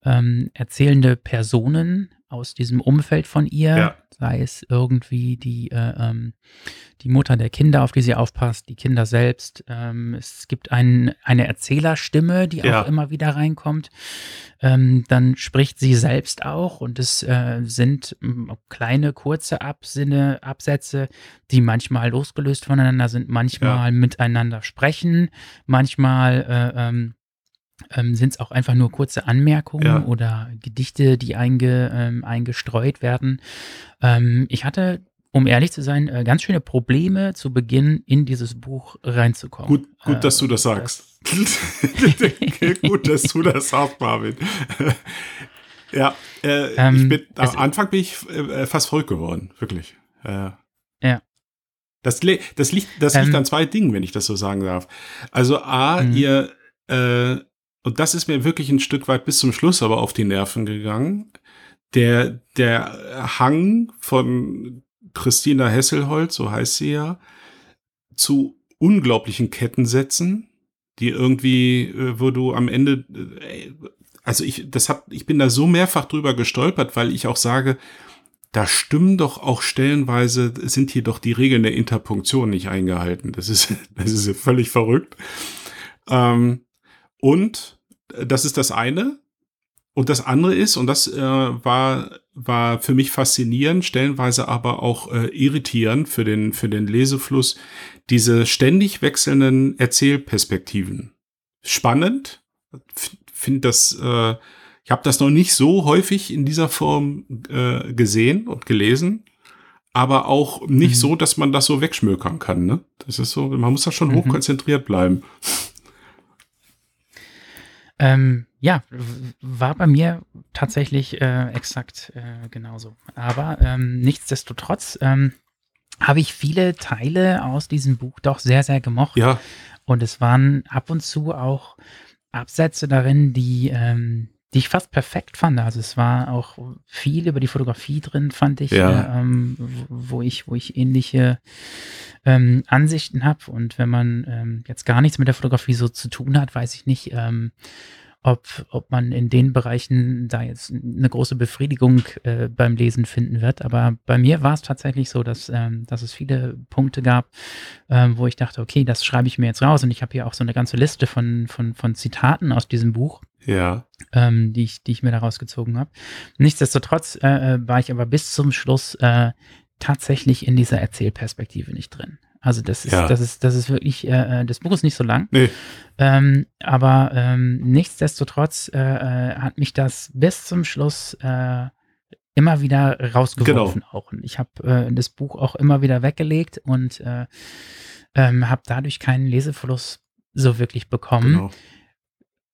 ähm, erzählende Personen aus diesem Umfeld von ihr. Ja sei es irgendwie die, äh, ähm, die Mutter der Kinder, auf die sie aufpasst, die Kinder selbst. Ähm, es gibt ein, eine Erzählerstimme, die ja. auch immer wieder reinkommt. Ähm, dann spricht sie selbst auch und es äh, sind kleine, kurze Absinne, Absätze, die manchmal losgelöst voneinander sind, manchmal ja. miteinander sprechen, manchmal äh, ähm, sind es auch einfach nur kurze Anmerkungen ja. oder Gedichte, die einge, ähm, eingestreut werden. Ähm, ich hatte, um ehrlich zu sein, äh, ganz schöne Probleme zu Beginn in dieses Buch reinzukommen. Gut, gut dass du das äh, sagst. Das gut, dass du das sagst, Marvin. ja, äh, ich ähm, bin, am Anfang bin ich äh, fast verrückt geworden, wirklich. ja. Das, das, liegt, das liegt ähm. an zwei Dingen, wenn ich das so sagen darf. Also A, mhm. ihr äh, und das ist mir wirklich ein Stück weit bis zum Schluss aber auf die Nerven gegangen. Der, der Hang von Christina Hesselholz, so heißt sie ja, zu unglaublichen Kettensätzen, die irgendwie, äh, wo du am Ende, äh, also ich, das hab, ich bin da so mehrfach drüber gestolpert, weil ich auch sage, da stimmen doch auch stellenweise, sind hier doch die Regeln der Interpunktion nicht eingehalten. Das ist, das ist völlig verrückt. Ähm, und das ist das eine. Und das andere ist, und das äh, war, war für mich faszinierend, stellenweise aber auch äh, irritierend für den, für den Lesefluss, diese ständig wechselnden Erzählperspektiven. Spannend. Finde das, äh, ich habe das noch nicht so häufig in dieser Form äh, gesehen und gelesen, aber auch nicht mhm. so, dass man das so wegschmökern kann. Ne? Das ist so, man muss da schon mhm. hochkonzentriert bleiben. Ähm, ja, war bei mir tatsächlich äh, exakt äh, genauso. Aber ähm, nichtsdestotrotz ähm, habe ich viele Teile aus diesem Buch doch sehr, sehr gemocht. Ja. Und es waren ab und zu auch Absätze darin, die, ähm, die ich fast perfekt fand. Also es war auch viel über die Fotografie drin, fand ich, ja. äh, ähm, wo ich, wo ich ähnliche ähm, Ansichten habe. Und wenn man ähm, jetzt gar nichts mit der Fotografie so zu tun hat, weiß ich nicht, ähm, ob, ob man in den Bereichen da jetzt eine große Befriedigung äh, beim Lesen finden wird. Aber bei mir war es tatsächlich so, dass, ähm, dass es viele Punkte gab, ähm, wo ich dachte, okay, das schreibe ich mir jetzt raus. Und ich habe hier auch so eine ganze Liste von, von, von Zitaten aus diesem Buch. Ja. Ähm, die, ich, die ich mir da rausgezogen habe. Nichtsdestotrotz äh, äh, war ich aber bis zum Schluss äh, tatsächlich in dieser Erzählperspektive nicht drin. Also das ist, ja. das ist, das ist wirklich, äh, äh, das Buch ist nicht so lang. Nee. Ähm, aber ähm, nichtsdestotrotz äh, hat mich das bis zum Schluss immer wieder rausgeworfen genau. auch. Und ich habe das Buch auch immer wieder weggelegt und äh, ähm, habe dadurch keinen Leseverlust so wirklich bekommen. Genau.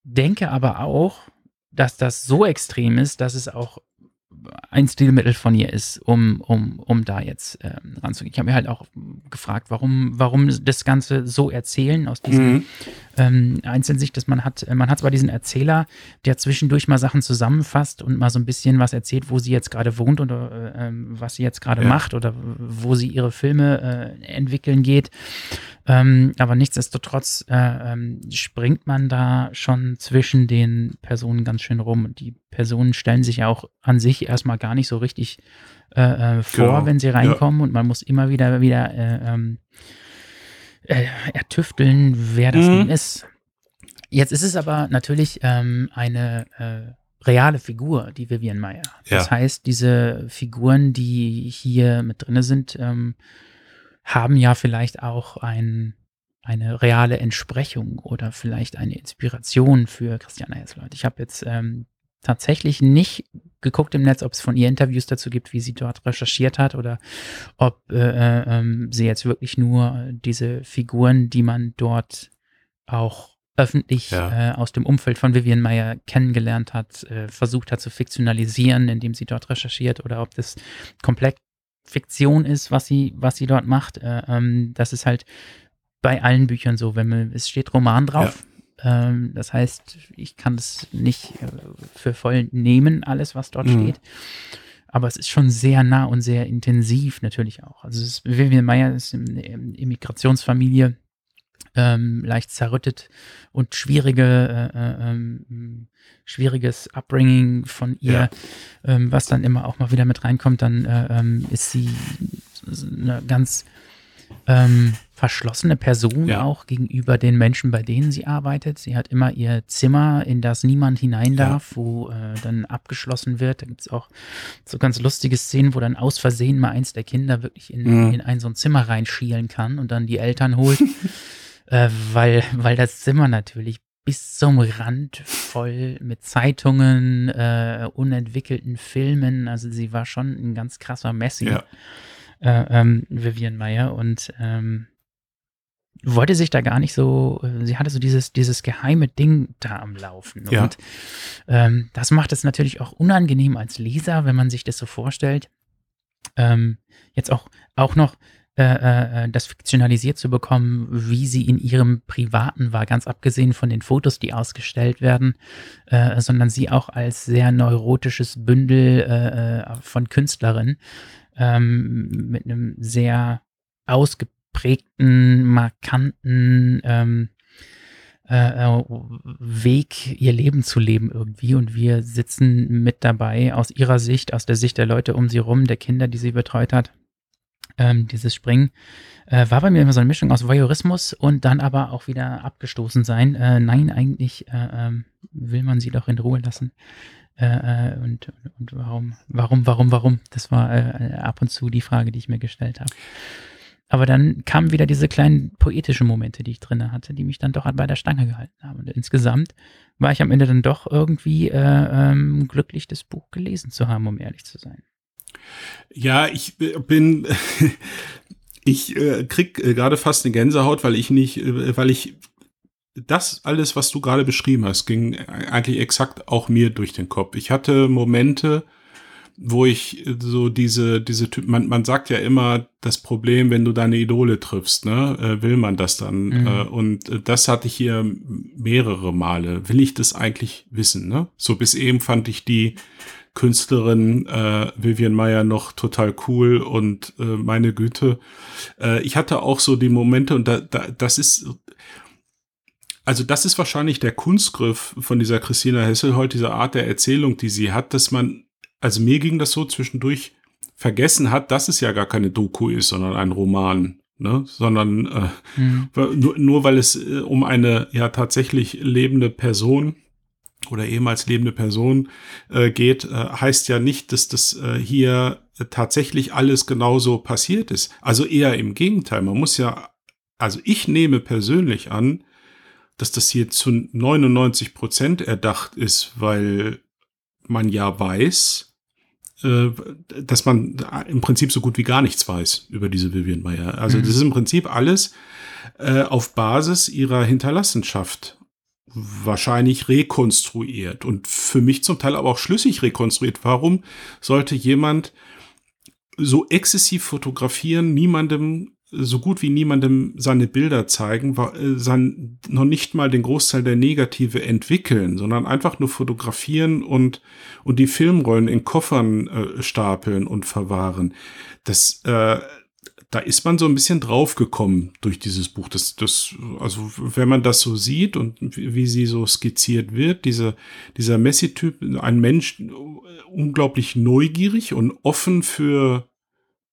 Denke aber auch, dass das so extrem ist, dass es auch ein Stilmittel von ihr ist, um, um, um da jetzt ähm, ranzugehen. Ich habe mir halt auch gefragt, warum, warum das Ganze so erzählen aus diesem Mhm. ähm, Einzelsicht, dass man hat, man hat zwar diesen Erzähler, der zwischendurch mal Sachen zusammenfasst und mal so ein bisschen was erzählt, wo sie jetzt gerade wohnt oder äh, ähm, was sie jetzt gerade Ja. macht oder wo sie ihre Filme äh, entwickeln geht. Ähm, aber nichtsdestotrotz äh, ähm, springt man da schon zwischen den Personen ganz schön rum. Und die Personen stellen sich ja auch an sich erstmal gar nicht so richtig äh, äh, vor, Genau, wenn sie ja. reinkommen. Und man muss immer wieder wieder äh, ähm, äh, ertüfteln, wer das Mhm. nun ist. Jetzt ist es aber natürlich ähm, eine äh, reale Figur, die Vivian Meyer. Das Ja. heißt, diese Figuren, die hier mit drin sind, ähm, haben ja vielleicht auch ein, eine reale Entsprechung oder vielleicht eine Inspiration für Christiane Hesselholt. Ich habe jetzt ähm, tatsächlich nicht geguckt im Netz, ob es von ihr Interviews dazu gibt, wie sie dort recherchiert hat oder ob äh, äh, ähm, sie jetzt wirklich nur diese Figuren, die man dort auch öffentlich Ja. äh, aus dem Umfeld von Vivian Meyer kennengelernt hat, äh, versucht hat zu fiktionalisieren, indem sie dort recherchiert oder ob das komplett Fiktion ist, was sie, was sie dort macht. Äh, ähm, das ist halt bei allen Büchern so, wenn man, es steht Roman drauf. Ähm, das heißt, ich kann das nicht äh, für voll nehmen, alles, was dort Mhm. steht. Aber es ist schon sehr nah und sehr intensiv natürlich auch. Also es ist, Vivian Meyer ist eine Immigrationsfamilie, ähm, leicht zerrüttet und schwierige, äh, äh, ähm, schwieriges Upbringing von ihr, Ja. ähm, was dann immer auch mal wieder mit reinkommt, dann äh, ähm, ist sie eine ganz ähm, verschlossene Person Ja. auch gegenüber den Menschen, bei denen sie arbeitet. Sie hat immer ihr Zimmer, in das niemand hinein Ja. darf, wo äh, dann abgeschlossen wird. Da gibt es auch so ganz lustige Szenen, wo dann aus Versehen mal eins der Kinder wirklich in, Mhm. in ein so ein Zimmer reinschielen kann und dann die Eltern holt, äh, weil, weil das Zimmer natürlich bis zum Rand voll mit Zeitungen, äh, unentwickelten Filmen. Also sie war schon ein ganz krasser Messi Ja. Äh, ähm, Vivian Meyer und ähm, wollte sich da gar nicht so, äh, sie hatte so dieses, dieses geheime Ding da am Laufen. Ja. Und ähm, das macht es natürlich auch unangenehm als Leser, wenn man sich das so vorstellt. Ähm, jetzt auch, auch noch äh, äh, das fiktionalisiert zu bekommen, wie sie in ihrem Privaten war, ganz abgesehen von den Fotos, die ausgestellt werden, äh, sondern sie auch als sehr neurotisches Bündel äh, äh, von Künstlerin ähm, mit einem sehr ausgeprägten, markanten ähm, äh, äh, Weg, ihr Leben zu leben irgendwie. Und wir sitzen mit dabei aus ihrer Sicht, aus der Sicht der Leute um sie rum, der Kinder, die sie betreut hat. Ähm, dieses Springen äh, war bei mir immer so eine Mischung aus Voyeurismus und dann aber auch wieder abgestoßen sein. Äh, nein, eigentlich äh, ähm, will man sie doch in Ruhe lassen. Äh, äh, und, und warum, warum, warum, warum? Das war äh, ab und zu die Frage, die ich mir gestellt habe. Aber dann kamen wieder diese kleinen poetischen Momente, die ich drinne hatte, die mich dann doch bei der Stange gehalten haben. Und insgesamt war ich am Ende dann doch irgendwie äh, ähm, glücklich, das Buch gelesen zu haben, um ehrlich zu sein. Ja, ich bin, ich äh, krieg äh, gerade fast eine Gänsehaut, weil ich nicht, äh, weil ich das alles, was du gerade beschrieben hast, ging eigentlich exakt auch mir durch den Kopf. Ich hatte Momente, wo ich so diese, diese Typ, man, man sagt ja immer, das Problem, wenn du deine Idole triffst, ne, äh, will man das dann. Mhm. Äh, und äh, das hatte ich hier mehrere Male. Will ich das eigentlich wissen, ne? So bis eben fand ich die Künstlerin äh, Vivian Meyer noch total cool und äh, meine Güte. Äh, ich hatte auch so die Momente und da, da, das ist also das ist wahrscheinlich der Kunstgriff von dieser Christina Hesselholt, dieser Art der Erzählung, die sie hat, dass man, also mir ging das so zwischendurch, vergessen hat, dass es ja gar keine Doku ist, sondern ein Roman, ne? Sondern äh, Mhm. nur, nur weil es äh, um eine ja tatsächlich lebende Person oder ehemals lebende Person äh, geht, äh, heißt ja nicht, dass das äh, hier tatsächlich alles genauso passiert ist. Also eher im Gegenteil. Man muss ja, also ich nehme persönlich an, dass das hier zu 99 Prozent erdacht ist, weil man ja weiß, äh, dass man im Prinzip so gut wie gar nichts weiß über diese Vivian Meyer. Also mhm. das ist im Prinzip alles äh, auf Basis ihrer Hinterlassenschaft wahrscheinlich rekonstruiert und für mich zum Teil aber auch schlüssig rekonstruiert. Warum sollte jemand so exzessiv fotografieren, niemandem so gut wie niemandem seine Bilder zeigen, äh, sein, noch nicht mal den Großteil der Negative entwickeln, sondern einfach nur fotografieren und, und die Filmrollen in Koffern äh, stapeln und verwahren. Das, äh, da ist man so ein bisschen draufgekommen durch dieses Buch. Das, das, also wenn man das so sieht und wie, wie sie so skizziert wird, diese, dieser Messi-Typ, ein Mensch unglaublich neugierig und offen für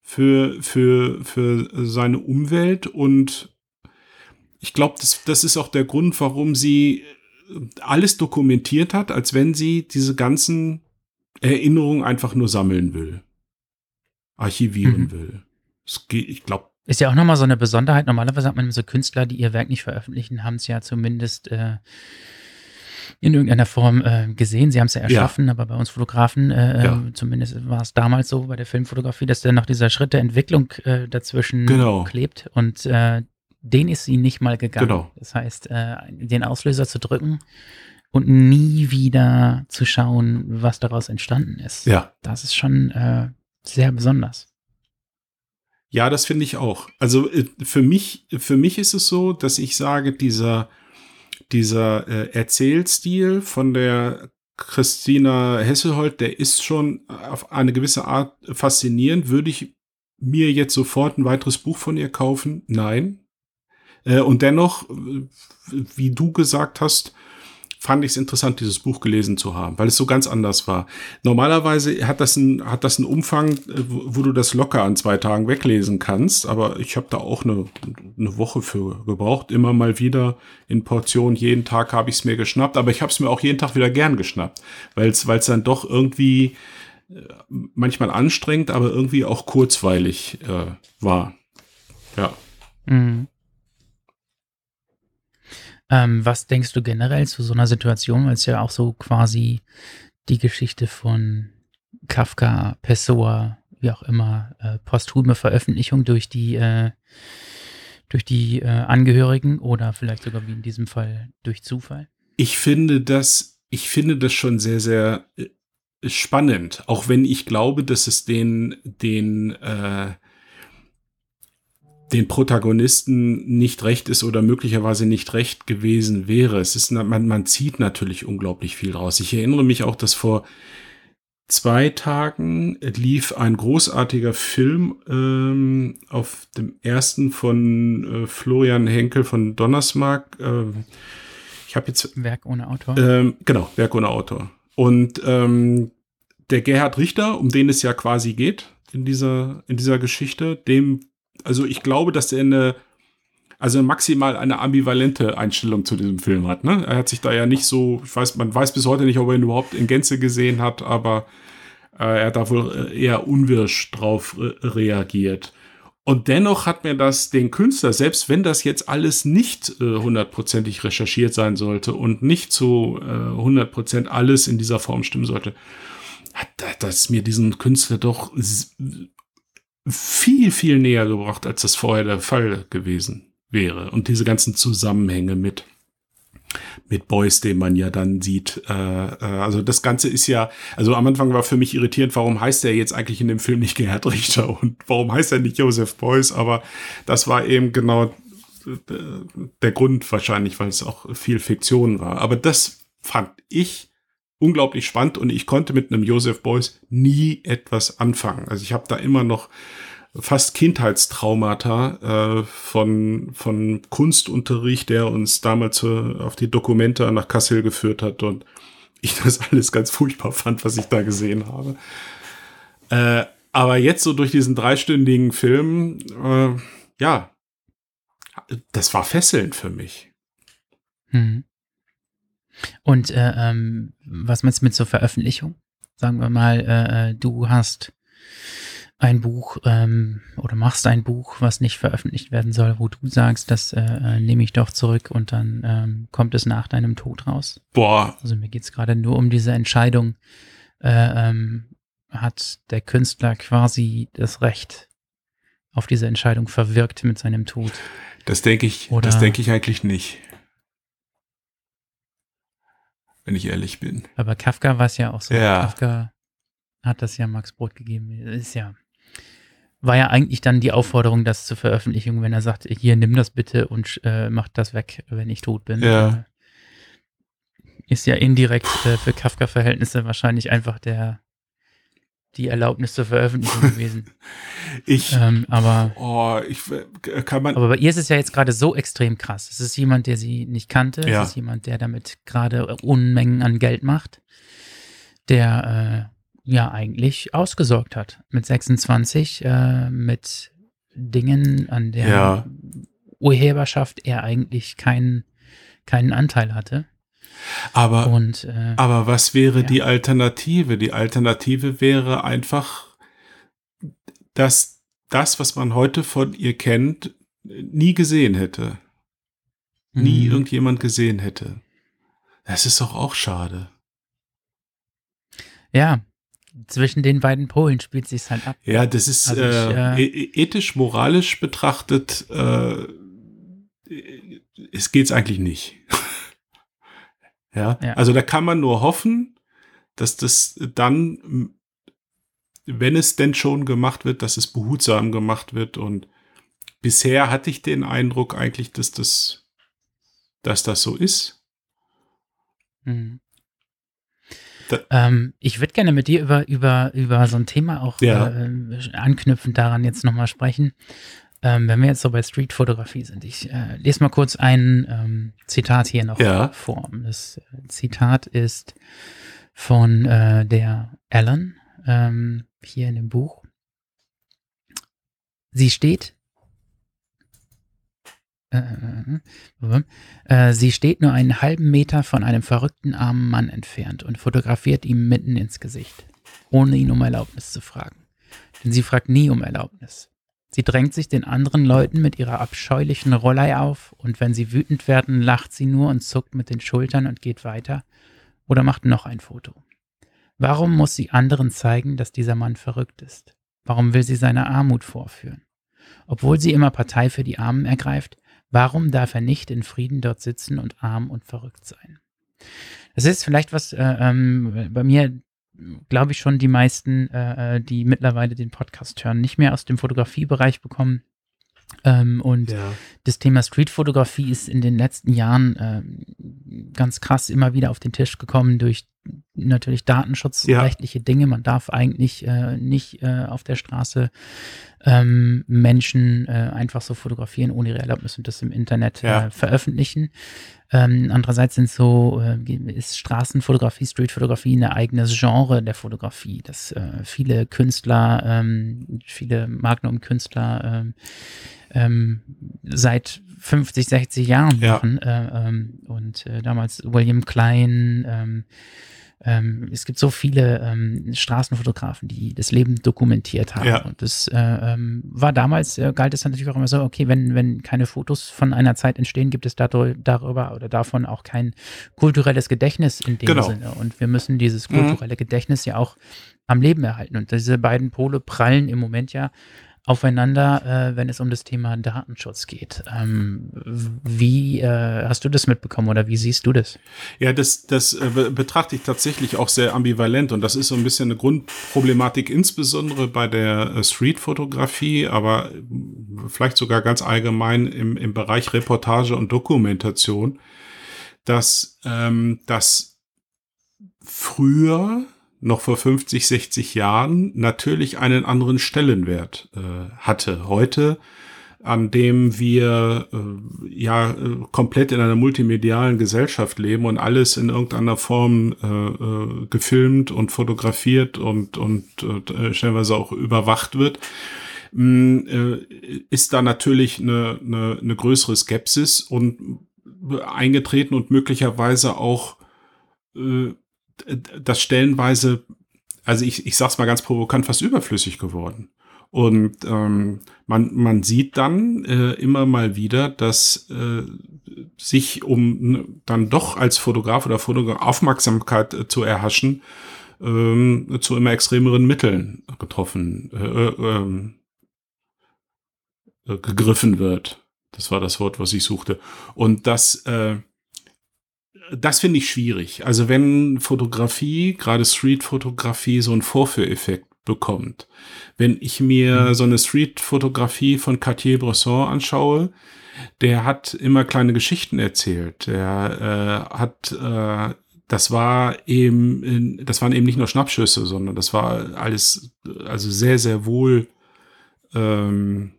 für, für, für seine Umwelt und ich glaube, das, das ist auch der Grund, warum sie alles dokumentiert hat, als wenn sie diese ganzen Erinnerungen einfach nur sammeln will, archivieren mhm. will. Geht, ich glaube. Ist ja auch nochmal so eine Besonderheit. Normalerweise hat man so Künstler, die ihr Werk nicht veröffentlichen, haben es ja zumindest äh, in irgendeiner Form äh, gesehen. Sie haben es ja erschaffen, ja. aber bei uns Fotografen, äh, ja. Ähm, zumindest war es damals so bei der Filmfotografie, dass dann noch dieser Schritt der Entwicklung äh, dazwischen genau. klebt und äh, den ist sie nicht mal gegangen. Genau. Das heißt, äh, den Auslöser zu drücken und nie wieder zu schauen, was daraus entstanden ist. Ja. Das ist schon äh, sehr besonders. Ja, das finde ich auch. Also für mich, für mich ist es so, dass ich sage, dieser dieser äh, Erzählstil von der Christina Hesselholt, der ist schon auf eine gewisse Art faszinierend. Würde ich mir jetzt sofort ein weiteres Buch von ihr kaufen? Nein. Äh, und dennoch, wie du gesagt hast, fand ich es interessant, dieses Buch gelesen zu haben, weil es so ganz anders war. Normalerweise hat das, ein, hat das einen Umfang, äh, wo du das locker an zwei Tagen weglesen kannst, aber ich habe da auch eine, eine Woche für gebraucht, immer mal wieder in Portionen. Jeden Tag habe ich es mir geschnappt, aber ich habe es mir auch jeden Tag wieder gern geschnappt, weil es dann doch irgendwie äh, manchmal anstrengend, aber irgendwie auch kurzweilig äh, war. Ja. Mhm. Ähm, was denkst du generell zu so einer Situation, weil es ja auch so quasi die Geschichte von Kafka, Pessoa, wie auch immer, äh, posthume Veröffentlichung durch die, äh, durch die äh, Angehörigen oder vielleicht sogar wie in diesem Fall durch Zufall? Ich finde das, ich finde das schon sehr, sehr äh, spannend, auch wenn ich glaube, dass es den, den, äh, den Protagonisten nicht recht ist oder möglicherweise nicht recht gewesen wäre. Es ist, man, man zieht natürlich unglaublich viel raus. Ich erinnere mich auch, dass vor zwei Tagen lief ein großartiger Film ähm, auf dem ersten von äh, Florian Henkel von Donnersmark. Äh, ich habe jetzt Werk ohne Autor. Ähm, genau, Werk ohne Autor. Und ähm, der Gerhard Richter, um den es ja quasi geht in dieser in dieser Geschichte, dem also ich glaube, dass er eine, also maximal eine ambivalente Einstellung zu diesem Film hat. Ne? Er hat sich da ja nicht so, ich weiß, man weiß bis heute nicht, ob er ihn überhaupt in Gänze gesehen hat, aber äh, er hat da wohl eher unwirsch drauf re reagiert. Und dennoch hat mir das den Künstler, selbst wenn das jetzt alles nicht äh, hundertprozentig recherchiert sein sollte und nicht zu hundertprozent äh, alles in dieser Form stimmen sollte, hat das mir diesen Künstler doch viel, viel näher gebracht, als das vorher der Fall gewesen wäre. Und diese ganzen Zusammenhänge mit mit Boys, den man ja dann sieht. Äh, äh, also das Ganze ist ja, also am Anfang war für mich irritierend, warum heißt er jetzt eigentlich in dem Film nicht Gerhard Richter und warum heißt er nicht Joseph Beuys, aber das war eben genau äh, der Grund wahrscheinlich, weil es auch viel Fiktion war. Aber das fand ich unglaublich spannend und ich konnte mit einem Joseph Beuys nie etwas anfangen. Also ich habe da immer noch fast Kindheitstraumata äh, von, von Kunstunterricht, der uns damals äh, auf die Dokumente nach Kassel geführt hat und ich das alles ganz furchtbar fand, was ich da gesehen habe. Äh, aber jetzt so durch diesen dreistündigen Film, äh, ja, das war fesselnd für mich. Hm. Und äh, ähm, was meinst du mit so Veröffentlichung? Sagen wir mal, äh, äh, du hast ein Buch ähm, oder machst ein Buch, was nicht veröffentlicht werden soll, wo du sagst, das äh, äh, nehme ich doch zurück und dann ähm, kommt es nach deinem Tod raus. Boah. Also mir geht es gerade nur um diese Entscheidung, äh, ähm, hat der Künstler quasi das Recht auf diese Entscheidung verwirkt mit seinem Tod. Das denke ich, Oder das denke ich eigentlich nicht. Wenn ich ehrlich bin. Aber Kafka war es ja auch so. Ja. Kafka hat das ja Max Brot gegeben. Ist ja, war ja eigentlich dann die Aufforderung, das zur Veröffentlichung, wenn er sagt, hier nimm das bitte und äh, mach das weg, wenn ich tot bin. Ja. Äh, ist ja indirekt äh, für Kafka-Verhältnisse wahrscheinlich einfach der die Erlaubnis zur Veröffentlichung gewesen. Ich, ähm, aber, oh, ich, äh, kann man. Aber bei ihr ist es ja jetzt gerade so extrem krass. Es ist jemand, der sie nicht kannte. Ja. Es ist jemand, der damit gerade Unmengen an Geld macht. Der, äh, ja, eigentlich ausgesorgt hat. Mit 26, äh, mit Dingen, an der Ja. Urheberschaft er eigentlich keinen, keinen Anteil hatte. Aber, Und, äh, aber was wäre ja. die Alternative? Die Alternative wäre einfach, dass das, was man heute von ihr kennt, nie gesehen hätte. Nie mh, irgendjemand gesehen hätte. Das ist doch auch schade. ja, zwischen den beiden Polen spielt sich halt ab. Ja, das ist Also ich, äh, äh, e- ethisch, moralisch betrachtet, äh, es geht's eigentlich nicht. ja? Ja. also da kann man nur hoffen, dass das dann, wenn es denn schon gemacht wird, dass es behutsam gemacht wird. Und bisher hatte ich den Eindruck eigentlich, dass das, dass das so ist. Mhm. Ähm, ich würde gerne mit dir über, über, über so ein Thema auch Ja. äh, anknüpfend daran jetzt nochmal sprechen. Ähm, wenn wir jetzt so bei Streetfotografie sind. Ich äh, lese mal kurz ein ähm, Zitat hier noch Ja. vor. Das äh, Zitat ist von äh, der Ellen ähm, hier in dem Buch. Sie steht äh, äh, äh, sie steht nur einen halben Meter von einem verrückten armen Mann entfernt und fotografiert ihm mitten ins Gesicht, ohne ihn um Erlaubnis zu fragen. Denn sie fragt nie um Erlaubnis. Sie drängt sich den anderen Leuten mit ihrer abscheulichen Rollei auf und wenn sie wütend werden, lacht sie nur und zuckt mit den Schultern und geht weiter oder macht noch ein Foto. Warum muss sie anderen zeigen, dass dieser Mann verrückt ist? Warum will sie seine Armut vorführen? Obwohl sie immer Partei für die Armen ergreift, warum darf er nicht in Frieden dort sitzen und arm und verrückt sein? Das ist vielleicht was äh, ähm, bei mir, glaube ich, schon die meisten, äh, äh, die mittlerweile den Podcast hören, nicht mehr aus dem Fotografiebereich bekommen. Ähm, und Ja. das Thema Streetfotografie ist in den letzten Jahren ähm, ganz krass immer wieder auf den Tisch gekommen durch natürlich datenschutzrechtliche Dinge. Man darf eigentlich äh, nicht äh, auf der Straße ähm, Menschen äh, einfach so fotografieren ohne ihre Erlaubnis und das im Internet Ja. äh, veröffentlichen. Ähm, andererseits sind so, äh, ist Straßenfotografie, Streetfotografie eine eigenes Genre der Fotografie, dass äh, viele Künstler, ähm, viele Magnum-Künstler ähm, seit 50, 60 Jahren Ja. machen. Äh, ähm, und äh, damals William Klein, ähm, ähm, es gibt so viele ähm, Straßenfotografen, die das Leben dokumentiert haben. Ja. Und das äh, ähm, war damals, äh, galt es natürlich auch immer so, okay, wenn, wenn keine Fotos von einer Zeit entstehen, gibt es dadurch, darüber oder davon auch kein kulturelles Gedächtnis in dem Genau. Sinne. Und wir müssen dieses Mhm. kulturelle Gedächtnis ja auch am Leben erhalten. Und diese beiden Pole prallen im Moment ja aufeinander, äh, wenn es um das Thema Datenschutz geht. Ähm, wie äh, hast du das mitbekommen oder wie siehst du das? Ja, das, das äh, be- betrachte ich tatsächlich auch sehr ambivalent und das ist so ein bisschen eine Grundproblematik, insbesondere bei der äh, Street-Fotografie, aber äh, vielleicht sogar ganz allgemein im, im Bereich Reportage und Dokumentation, dass ähm, das früher noch vor 50, 60 Jahren natürlich einen anderen Stellenwert äh, hatte. Heute an dem wir äh, ja äh, komplett in einer multimedialen Gesellschaft leben und alles in irgendeiner Form äh, äh, gefilmt und fotografiert und und äh, stellenweise auch überwacht wird, mh, äh, ist da natürlich eine, eine, eine größere Skepsis und eingetreten und möglicherweise auch äh, das stellenweise, also ich, ich sag's mal ganz provokant, fast überflüssig geworden. Und ähm, man, man sieht dann äh, immer mal wieder, dass äh, sich, um dann doch als Fotograf oder Fotograf Aufmerksamkeit äh, zu erhaschen, ähm, zu immer extremeren Mitteln getroffen, äh, äh, ähm, äh, gegriffen wird. Das war das Wort, was ich suchte. Und das, äh, das finde ich schwierig. Also wenn Fotografie, gerade Street-Fotografie, so einen Vorführeffekt bekommt. Wenn ich mir mhm. so eine Street-Fotografie von Cartier-Bresson anschaue, der hat immer kleine Geschichten erzählt. Der äh, hat, äh, das war eben, das waren eben nicht nur Schnappschüsse, sondern das war alles, also sehr, sehr wohl, ähm,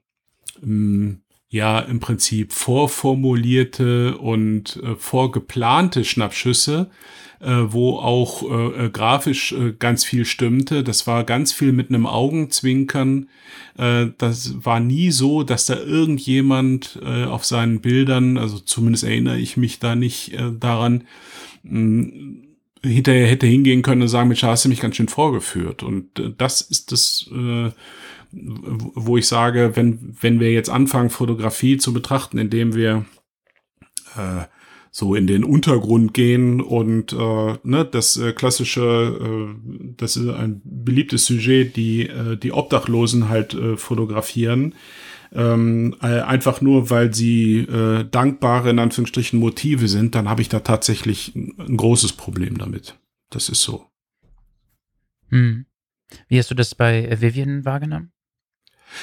ja, im Prinzip vorformulierte und äh, vorgeplante Schnappschüsse, äh, wo auch äh, äh, grafisch äh, ganz viel stimmte. Das war ganz viel mit einem Augenzwinkern. Äh, das war nie so, dass da irgendjemand auf seinen Bildern, also zumindest erinnere ich mich da nicht daran, mh, hinterher hätte hingehen können und sagen, Mensch, hast du mich ganz schön vorgeführt. Und das ist das, wo ich sage, wenn, wenn wir jetzt anfangen, Fotografie zu betrachten, indem wir äh, so in den Untergrund gehen und äh, ne, das äh, klassische, äh, das ist ein beliebtes Sujet, die äh, die Obdachlosen halt äh, fotografieren, ähm, äh, einfach nur, weil sie äh, dankbare in Anführungsstrichen Motive sind, dann habe ich da tatsächlich ein, ein, großes Problem damit. Das ist so. Hm. Wie hast du das bei Vivian wahrgenommen?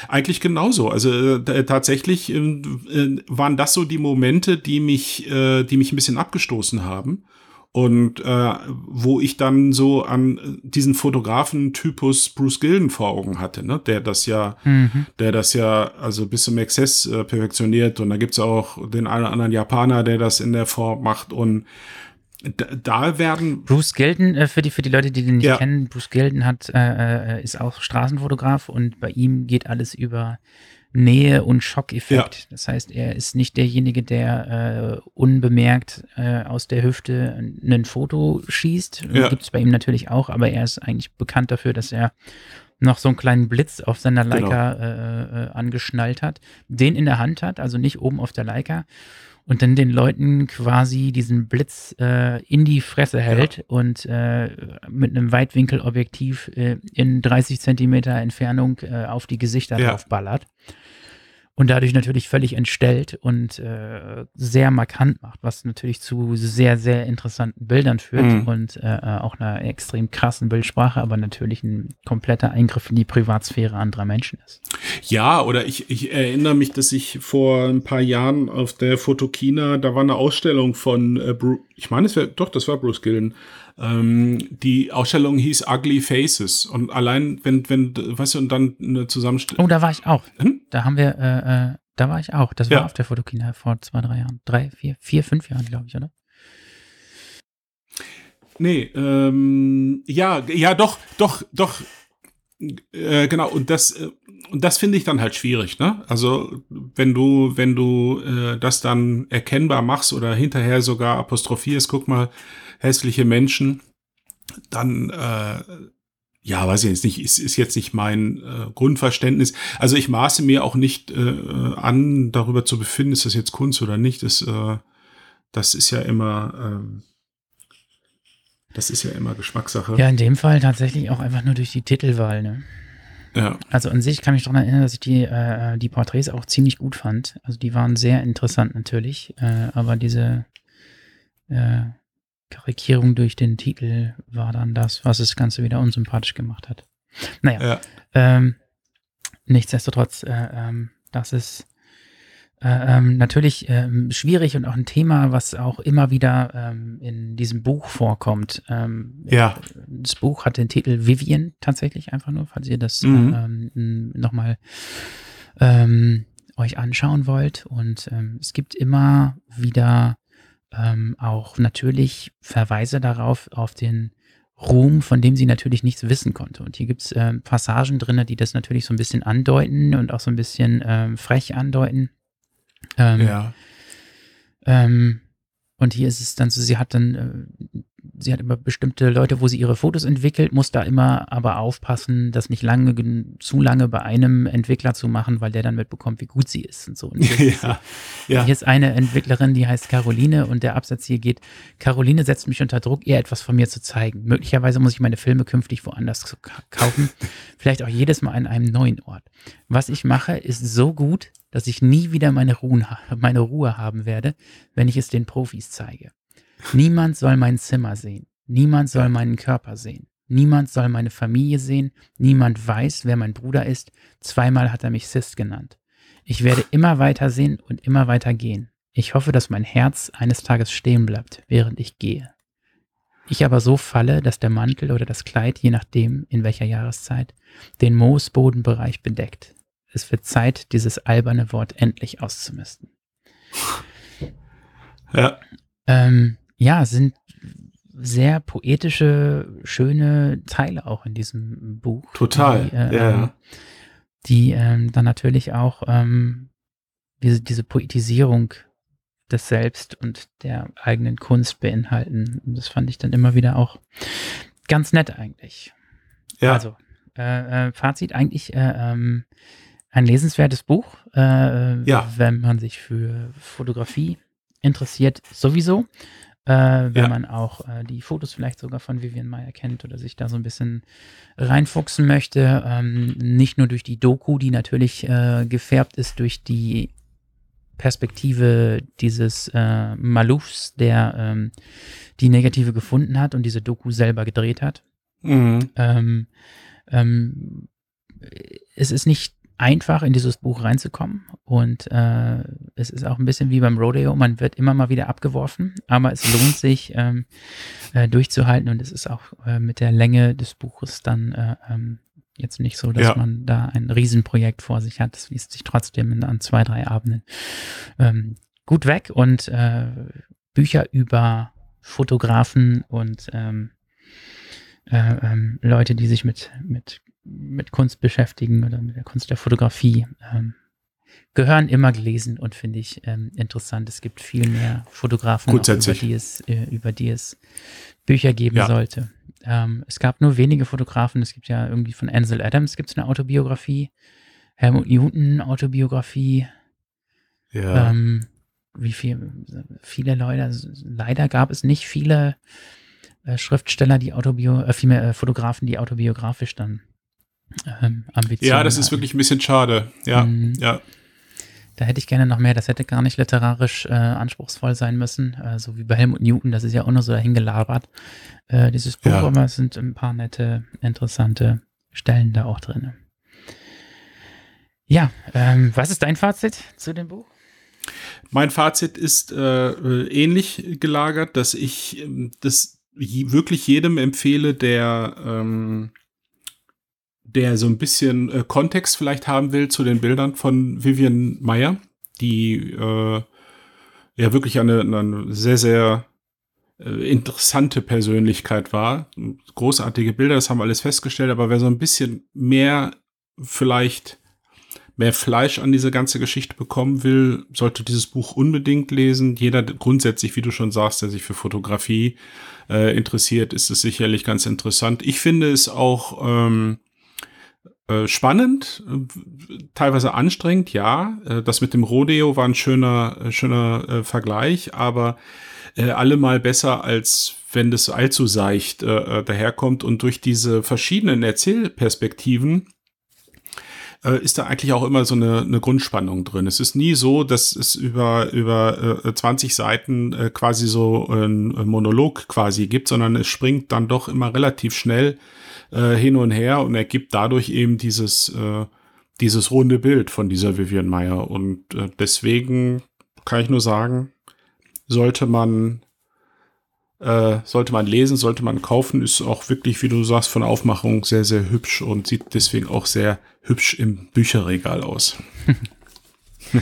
Eigentlich genauso. Also äh, tatsächlich äh, äh, waren das so die Momente, die mich, äh, die mich ein bisschen abgestoßen haben. Und äh, wo ich dann so an diesen Fotografen-Typus Bruce Gilden vor Augen hatte, ne? der das ja, mhm. der das ja also bis zum Exzess äh, perfektioniert. Und da gibt's auch den einen oder anderen Japaner, der das in der Form macht. Und da werden. Bruce Gelden, äh, für, die, für die Leute, die den nicht ja. kennen, Bruce Gelden hat, äh, äh, ist auch Straßenfotograf und bei ihm geht alles über Nähe und Schockeffekt. Ja. Das heißt, er ist nicht derjenige, der äh, unbemerkt äh, aus der Hüfte ein Foto schießt. Ja. Gibt es bei ihm natürlich auch, aber er ist eigentlich bekannt dafür, dass er noch so einen kleinen Blitz auf seiner genau. Leica genau. äh, angeschnallt hat, den in der Hand hat, also nicht oben auf der Leica und dann den Leuten quasi diesen Blitz äh, in die Fresse hält ja. und äh, mit einem Weitwinkelobjektiv äh, in 30 Zentimeter Entfernung äh, auf die Gesichter ja. draufballert und dadurch natürlich völlig entstellt und äh, sehr markant macht, was natürlich zu sehr, sehr interessanten Bildern führt mhm. und äh, äh, auch einer extrem krassen Bildsprache, aber natürlich ein kompletter Eingriff in die Privatsphäre anderer Menschen ist. Ja, oder ich, ich erinnere mich, dass ich vor ein paar Jahren auf der Fotokina, da war eine Ausstellung von, äh, Bruce, ich meine, es wäre, doch, das war Bruce Gillen, ähm, die Ausstellung hieß Ugly Faces. Und allein, wenn, wenn, weißt du, und dann eine Zusammenstellung. Oh, da war ich auch. Hm? Da haben wir, äh, äh, da war ich auch. Das war ja. auf der Fotokina vor zwei, drei Jahren. Drei, vier, vier, fünf Jahren, glaube ich, oder? Nee, ähm, ja, ja, doch, doch, doch, äh, genau, und das, äh, und das finde ich dann halt schwierig, ne? Also, wenn du, wenn du äh, das dann erkennbar machst oder hinterher sogar apostrophierst, guck mal, hässliche Menschen, dann äh, ja, weiß ich jetzt nicht, ist, ist jetzt nicht mein äh, Grundverständnis. Also ich maße mir auch nicht äh, an, darüber zu befinden, ist das jetzt Kunst oder nicht. Das, äh, das ist ja immer, äh, das ist ja immer Geschmackssache. Ja, in dem Fall tatsächlich auch einfach nur durch die Titelwahl. Ne? Ja. Also an sich kann ich mich daran erinnern, dass ich die, äh, die Porträts auch ziemlich gut fand. Also die waren sehr interessant natürlich, äh, aber diese äh, Karikierung durch den Titel war dann das, was das Ganze wieder unsympathisch gemacht hat. Naja, ja. ähm, nichtsdestotrotz, äh, ähm, das ist äh, ähm, natürlich ähm, schwierig und auch ein Thema, was auch immer wieder ähm, in diesem Buch vorkommt. Ähm, ja. Das Buch hat den Titel Vivian tatsächlich einfach nur, falls ihr das mhm. ähm, nochmal ähm, euch anschauen wollt. Und ähm, es gibt immer wieder auch natürlich Verweise darauf, auf den Ruhm, von dem sie natürlich nichts wissen konnte. Und hier gibt es Passagen drin, die das natürlich so ein bisschen andeuten und auch so ein bisschen frech andeuten. Ähm, ja. Ähm, und hier ist es dann so, sie hat dann, äh, sie hat immer bestimmte Leute, wo sie ihre Fotos entwickelt, muss da immer aber aufpassen, das nicht lange, zu lange bei einem Entwickler zu machen, weil der dann mitbekommt, wie gut sie ist und so. Und ja, ist, ja. Hier ist eine Entwicklerin, die heißt Caroline und der Absatz hier geht, Caroline setzt mich unter Druck, ihr etwas von mir zu zeigen. Möglicherweise muss ich meine Filme künftig woanders kaufen, vielleicht auch jedes Mal an einem neuen Ort. Was ich mache, ist so gut, dass ich nie wieder meine, Ruhe, meine Ruhe haben werde, wenn ich es den Profis zeige. Niemand soll mein Zimmer sehen. Niemand soll meinen Körper sehen. Niemand soll meine Familie sehen. Niemand weiß, wer mein Bruder ist. Zweimal hat er mich Sis genannt. Ich werde immer weiter sehen und immer weiter gehen. Ich hoffe, dass mein Herz eines Tages stehen bleibt, während ich gehe. Ich aber so falle, dass der Mantel oder das Kleid, je nachdem in welcher Jahreszeit, den Moosbodenbereich bedeckt. Es wird Zeit, dieses alberne Wort endlich auszumisten. Ja. Ähm, ja, sind sehr poetische, schöne Teile auch in diesem Buch. Total. Die, äh, ja. Die ähm, dann natürlich auch ähm, diese, diese Poetisierung des Selbst und der eigenen Kunst beinhalten. Und das fand ich dann immer wieder auch ganz nett eigentlich. Ja. Also, äh, äh, Fazit eigentlich äh, ähm, ein lesenswertes Buch, äh, ja. wenn man sich für Fotografie interessiert, sowieso. Äh, wenn Ja. man auch äh, die Fotos vielleicht sogar von Vivian Meyer kennt oder sich da so ein bisschen reinfuchsen möchte. Ähm, nicht nur durch die Doku, die natürlich äh, gefärbt ist durch die Perspektive dieses äh, Maloufs, der ähm, die Negative gefunden hat und diese Doku selber gedreht hat. Mhm. Ähm, ähm, es ist nicht einfach, in dieses Buch reinzukommen. Und äh, es ist auch ein bisschen wie beim Rodeo. Man wird immer mal wieder abgeworfen, aber es lohnt sich, ähm, äh, durchzuhalten. Und es ist auch äh, mit der Länge des Buches dann äh, ähm, jetzt nicht so, dass Ja. man da ein Riesenprojekt vor sich hat. Es liest sich trotzdem in, an zwei, drei Abenden ähm, gut weg. Und äh, Bücher über Fotografen und ähm, äh, ähm, Leute, die sich mit, mit, mit Kunst beschäftigen oder mit der Kunst der Fotografie, ähm, gehören immer gelesen und finde ich ähm, interessant. Es gibt viel mehr Fotografen, auch über die, es, äh, über die es Bücher geben Ja. sollte. Ähm, es gab nur wenige Fotografen. Es gibt ja irgendwie von Ansel Adams gibt es eine Autobiografie, Helmut Newton Autobiografie. Ja. Ähm, wie viel, viele Leute, also leider gab es nicht viele äh, Schriftsteller, die Autobio, äh, vielmehr äh, Fotografen, die autobiografisch dann ähm, Ambitionen ja, das ist wirklich ein bisschen schade. Ja, Mhm. ja. Da hätte ich gerne noch mehr. Das hätte gar nicht literarisch äh, anspruchsvoll sein müssen, äh, so wie bei Helmut Newton. Das ist ja auch nur so dahingelabert, äh, dieses Buch. Ja. Aber es sind ein paar nette, interessante Stellen da auch drin. Ja, ähm, was ist dein Fazit zu dem Buch? Mein Fazit ist äh, äh, ähnlich gelagert, dass ich ähm, das wirklich jedem empfehle, der, ähm, der so ein bisschen äh, Kontext vielleicht haben will zu den Bildern von Vivian Meyer, die äh, ja wirklich eine, eine sehr, sehr äh, interessante Persönlichkeit war. Großartige Bilder, das haben wir alles festgestellt, aber wer so ein bisschen mehr vielleicht mehr Fleisch an diese ganze Geschichte bekommen will, sollte dieses Buch unbedingt lesen. Jeder grundsätzlich, wie du schon sagst, der sich für Fotografie äh, interessiert, ist es sicherlich ganz interessant. Ich finde es auch ähm, äh, spannend, äh, teilweise anstrengend, ja. Äh, das mit dem Rodeo war ein schöner, schöner Vergleich, aber allemal besser, als wenn das allzu seicht daherkommt und durch diese verschiedenen Erzählperspektiven äh, ist da eigentlich auch immer so eine, eine Grundspannung drin. Es ist nie so, dass es über, über äh, 20 Seiten äh, quasi so ein Monolog quasi gibt, sondern es springt dann doch immer relativ schnell äh, hin und her und ergibt dadurch eben dieses, äh, dieses runde Bild von dieser Vivian Meyer. Und äh, deswegen kann ich nur sagen, sollte man äh, sollte man lesen, sollte man kaufen, ist auch wirklich, wie du sagst, von Aufmachung sehr, sehr hübsch und sieht deswegen auch sehr hübsch im Bücherregal aus.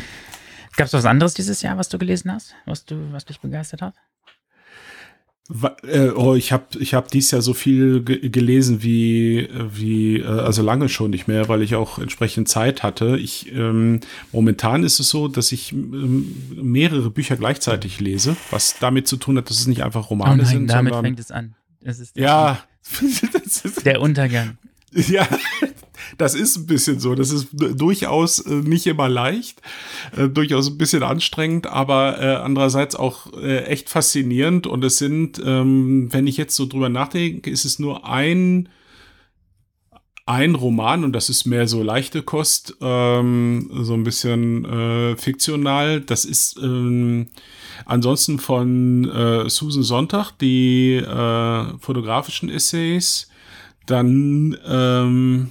Gab es was anderes dieses Jahr, was du gelesen hast, was du, was dich begeistert hat? Äh, oh, ich habe ich hab dies Jahr so viel gelesen wie, wie äh, also lange schon nicht mehr, weil ich auch entsprechend Zeit hatte. Ich, ähm, momentan ist es so, dass ich ähm, mehrere Bücher gleichzeitig lese, was damit zu tun hat, dass es nicht einfach Romane oh nein, sind. Damit fängt es an. Es ist ja, der Untergang. Ja, das ist ein bisschen so. Das ist durchaus äh, nicht immer leicht, äh, durchaus ein bisschen anstrengend, aber äh, andererseits auch echt faszinierend. Und es sind, ähm, wenn ich jetzt so drüber nachdenke, ist es nur ein ein Roman und das ist mehr so leichte Kost, ähm, so ein bisschen äh, fiktional. Das ist ähm, ansonsten von äh, Susan Sonntag die äh, fotografischen Essays. Dann ähm,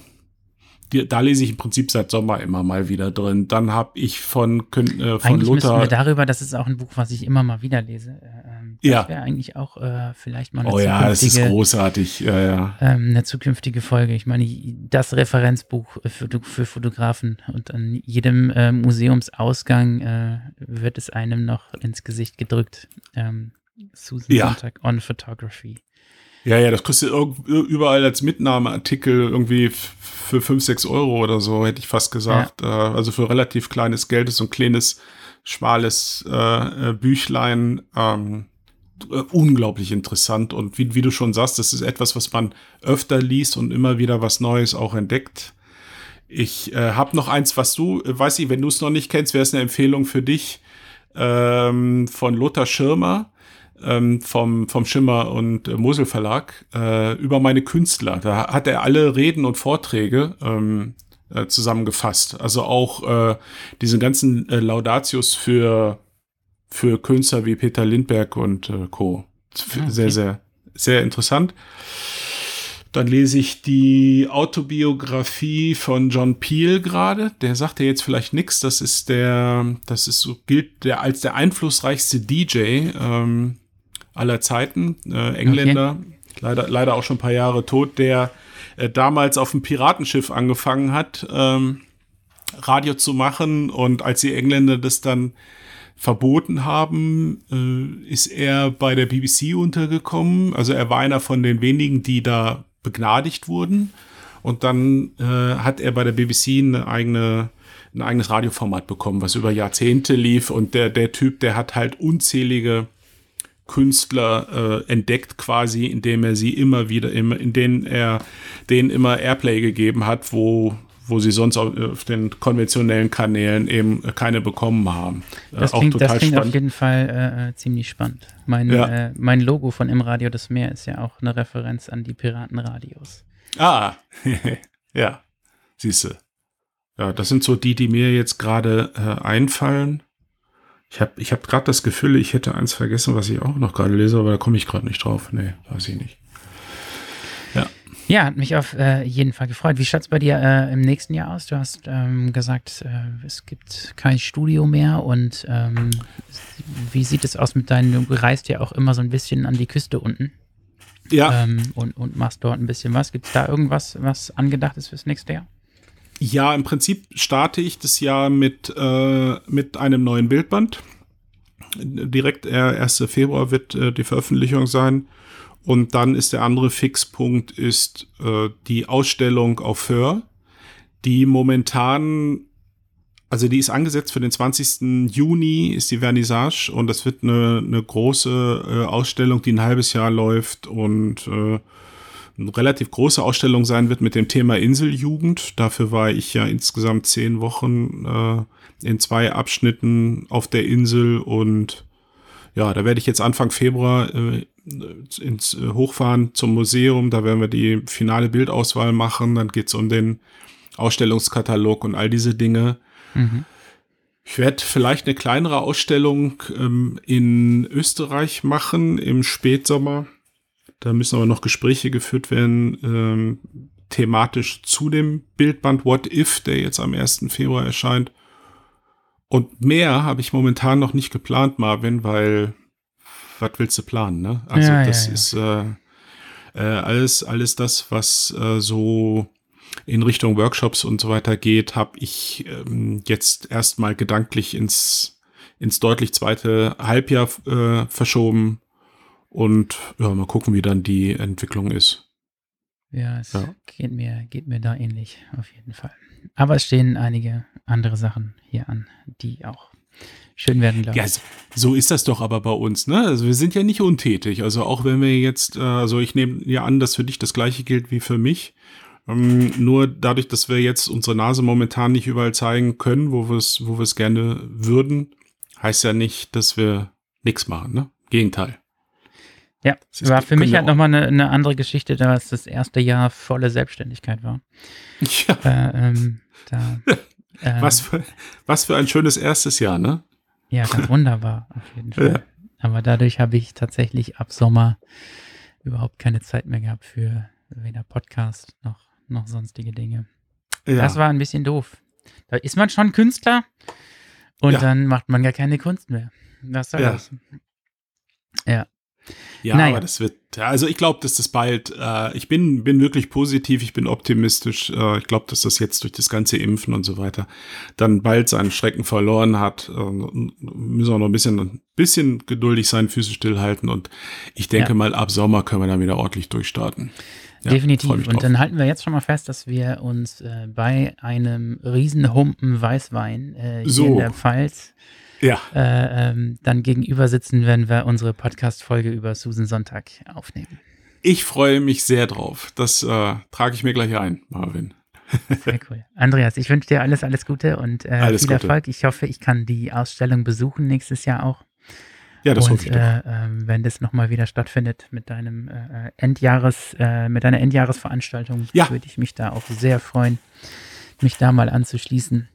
da lese ich im Prinzip seit Sommer immer mal wieder drin. Dann habe ich von, äh, von eigentlich Lothar. wir darüber, das ist auch ein Buch, was ich immer mal wieder lese. Äh, ähm, das ja. wäre eigentlich auch äh, vielleicht mal eine oh ja, es ist großartig. Ja, ja. Ähm, eine zukünftige Folge. Ich meine, das Referenzbuch für, für Fotografen und an jedem äh, Museumsausgang äh, wird es einem noch ins Gesicht gedrückt. Ähm, Susan ja. Sonntag on Photography. Ja, ja, das kostet überall als Mitnahmeartikel irgendwie für 5, 6 Euro oder so, hätte ich fast gesagt. Ja. Äh, also für relativ kleines Geld ist so ein kleines, schmales äh, äh, Büchlein. Ähm, unglaublich interessant und wie, wie du schon sagst, das ist etwas, was man öfter liest und immer wieder was Neues auch entdeckt. Ich äh, habe noch eins, was du, äh, weiß ich, wenn du es noch nicht kennst, wäre es eine Empfehlung für dich ähm, von Lothar Schirmer ähm, vom, vom Schimmer und äh, Mosel Verlag äh, über meine Künstler. Da hat er alle Reden und Vorträge ähm, äh, zusammengefasst. Also auch äh, diesen ganzen äh, Laudatius für, für Künstler wie Peter Lindberg und äh, Co. Ah, okay. Sehr, sehr, sehr interessant. Dann lese ich die Autobiografie von John Peel gerade. Der sagt ja jetzt vielleicht nichts. Das ist der, das ist so, gilt der als der einflussreichste DJ ähm, aller Zeiten, äh, Engländer, okay. leider, leider auch schon ein paar Jahre tot, der äh, damals auf dem Piratenschiff angefangen hat, ähm, Radio zu machen und als die Engländer das dann verboten haben, äh, ist er bei der BBC untergekommen. Also er war einer von den wenigen, die da begnadigt wurden. Und dann äh, hat er bei der BBC eine eigene, ein eigenes Radioformat bekommen, was über Jahrzehnte lief. Und der, der Typ, der hat halt unzählige Künstler äh, entdeckt quasi, indem er sie immer wieder, immer, in denen er denen immer Airplay gegeben hat, wo wo sie sonst auf, den konventionellen Kanälen eben keine bekommen haben. Äh, das klingt, das klingt auf jeden Fall äh, äh, ziemlich spannend. Mein, ja. äh, mein Logo von Im Radio das Meer ist ja auch eine Referenz an die Piratenradios. Ah, ja, siehst du. Ja, das sind so die, die mir jetzt gerade äh, einfallen. Ich habe ich hab gerade das Gefühl, ich hätte eins vergessen, was ich auch noch gerade lese, aber da komme ich gerade nicht drauf. Nee, weiß ich nicht. Ja. Ja, hat mich auf äh, jeden Fall gefreut. Wie schaut es bei dir äh, im nächsten Jahr aus? Du hast ähm, gesagt, äh, es gibt kein Studio mehr und ähm, wie sieht es aus mit deinen, du reist ja auch immer so ein bisschen an die Küste unten. Ja. Ähm, und, und machst dort ein bisschen was. Gibt es da irgendwas, was angedacht ist fürs nächste Jahr? Ja, im Prinzip starte ich das Jahr mit, äh, mit einem neuen Bildband. Direkt äh, 1. Februar wird äh, die Veröffentlichung sein. Und dann ist der andere Fixpunkt ist äh, die Ausstellung auf Hör, die momentan, also die ist angesetzt für den 20. Juni, ist die Vernissage und das wird eine, eine große äh, Ausstellung, die ein halbes Jahr läuft und äh, eine relativ große Ausstellung sein wird mit dem Thema Inseljugend. Dafür war ich ja insgesamt zehn Wochen äh, in zwei Abschnitten auf der Insel und ja, da werde ich jetzt Anfang Februar äh, ins äh, Hochfahren zum Museum. Da werden wir die finale Bildauswahl machen. Dann geht's um den Ausstellungskatalog und all diese Dinge. Mhm. Ich werde vielleicht eine kleinere Ausstellung ähm, in Österreich machen im Spätsommer. Da müssen aber noch Gespräche geführt werden, ähm, thematisch zu dem Bildband What If, der jetzt am 1. Februar erscheint. Und mehr habe ich momentan noch nicht geplant, Marvin, weil was willst du planen, ne? Also ja, das ja, ja. ist äh, äh, alles, alles das, was äh, so in Richtung Workshops und so weiter geht, habe ich ähm, jetzt erstmal gedanklich ins, ins deutlich zweite Halbjahr äh, verschoben Und ja, mal gucken, wie dann die Entwicklung ist. Ja, es ja. Geht, mir, geht mir da ähnlich, auf jeden Fall. Aber es stehen einige andere Sachen hier an, die auch schön werden, glaube ich. Ja, so ist das doch aber bei uns, ne? Also wir sind ja nicht untätig. Also auch wenn wir jetzt, äh, also ich nehme ja an, dass für dich das gleiche gilt wie für mich. Ähm, nur dadurch, dass wir jetzt unsere Nase momentan nicht überall zeigen können, wo wir es, wo wir es gerne würden, heißt ja nicht, dass wir nichts machen, ne? Gegenteil. Ja, war für mich halt nochmal eine, eine andere Geschichte, da es das erste Jahr volle Selbstständigkeit war. Ja. Äh, ähm, da, äh, was, für, was für ein schönes erstes Jahr, ne? Ja, ganz wunderbar, auf jeden Fall. Ja. Aber dadurch habe ich tatsächlich ab Sommer überhaupt keine Zeit mehr gehabt für weder Podcast noch, noch sonstige Dinge. Ja. Das war ein bisschen doof. Da ist man schon Künstler und ja. dann macht man gar keine Kunst mehr. Das soll ja. das. Ja. Ja, naja. aber das wird, also ich glaube, dass das bald, äh, ich bin, bin wirklich positiv, ich bin optimistisch. Äh, ich glaube, dass das jetzt durch das ganze Impfen und so weiter dann bald seinen Schrecken verloren hat. Äh, müssen wir noch ein bisschen, ein bisschen geduldig sein, Füße stillhalten und ich denke ja. mal, ab Sommer können wir dann wieder ordentlich durchstarten. Ja, Definitiv. Und dann halten wir jetzt schon mal fest, dass wir uns äh, bei einem Riesenhumpen Weißwein äh, hier so. in der Pfalz ja. äh, ähm, dann gegenüber sitzen, wenn wir unsere Podcast-Folge über Susan Sonntag aufnehmen. Ich freue mich sehr drauf. Das äh, trage ich mir gleich ein, Marvin. Sehr cool. Andreas, ich wünsche dir alles, alles Gute und äh, alles viel Gute. Erfolg. Ich hoffe, ich kann die Ausstellung besuchen nächstes Jahr auch. Ja, das und, hoffe ich doch. Äh, ähm, wenn das nochmal wieder stattfindet mit deinem äh, Endjahres, äh, mit deiner Endjahresveranstaltung, ja. würde ich mich da auch sehr freuen, mich da mal anzuschließen.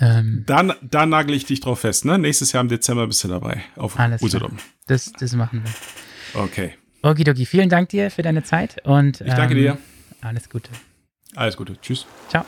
Ähm, da, da nagel ich dich drauf fest, ne? Nächstes Jahr im Dezember bist du dabei auf alles Usedom. Das, das machen wir. Okay. Okidoki, vielen Dank dir für deine Zeit und ich danke ähm, dir. Alles Gute. Alles Gute. Tschüss. Ciao.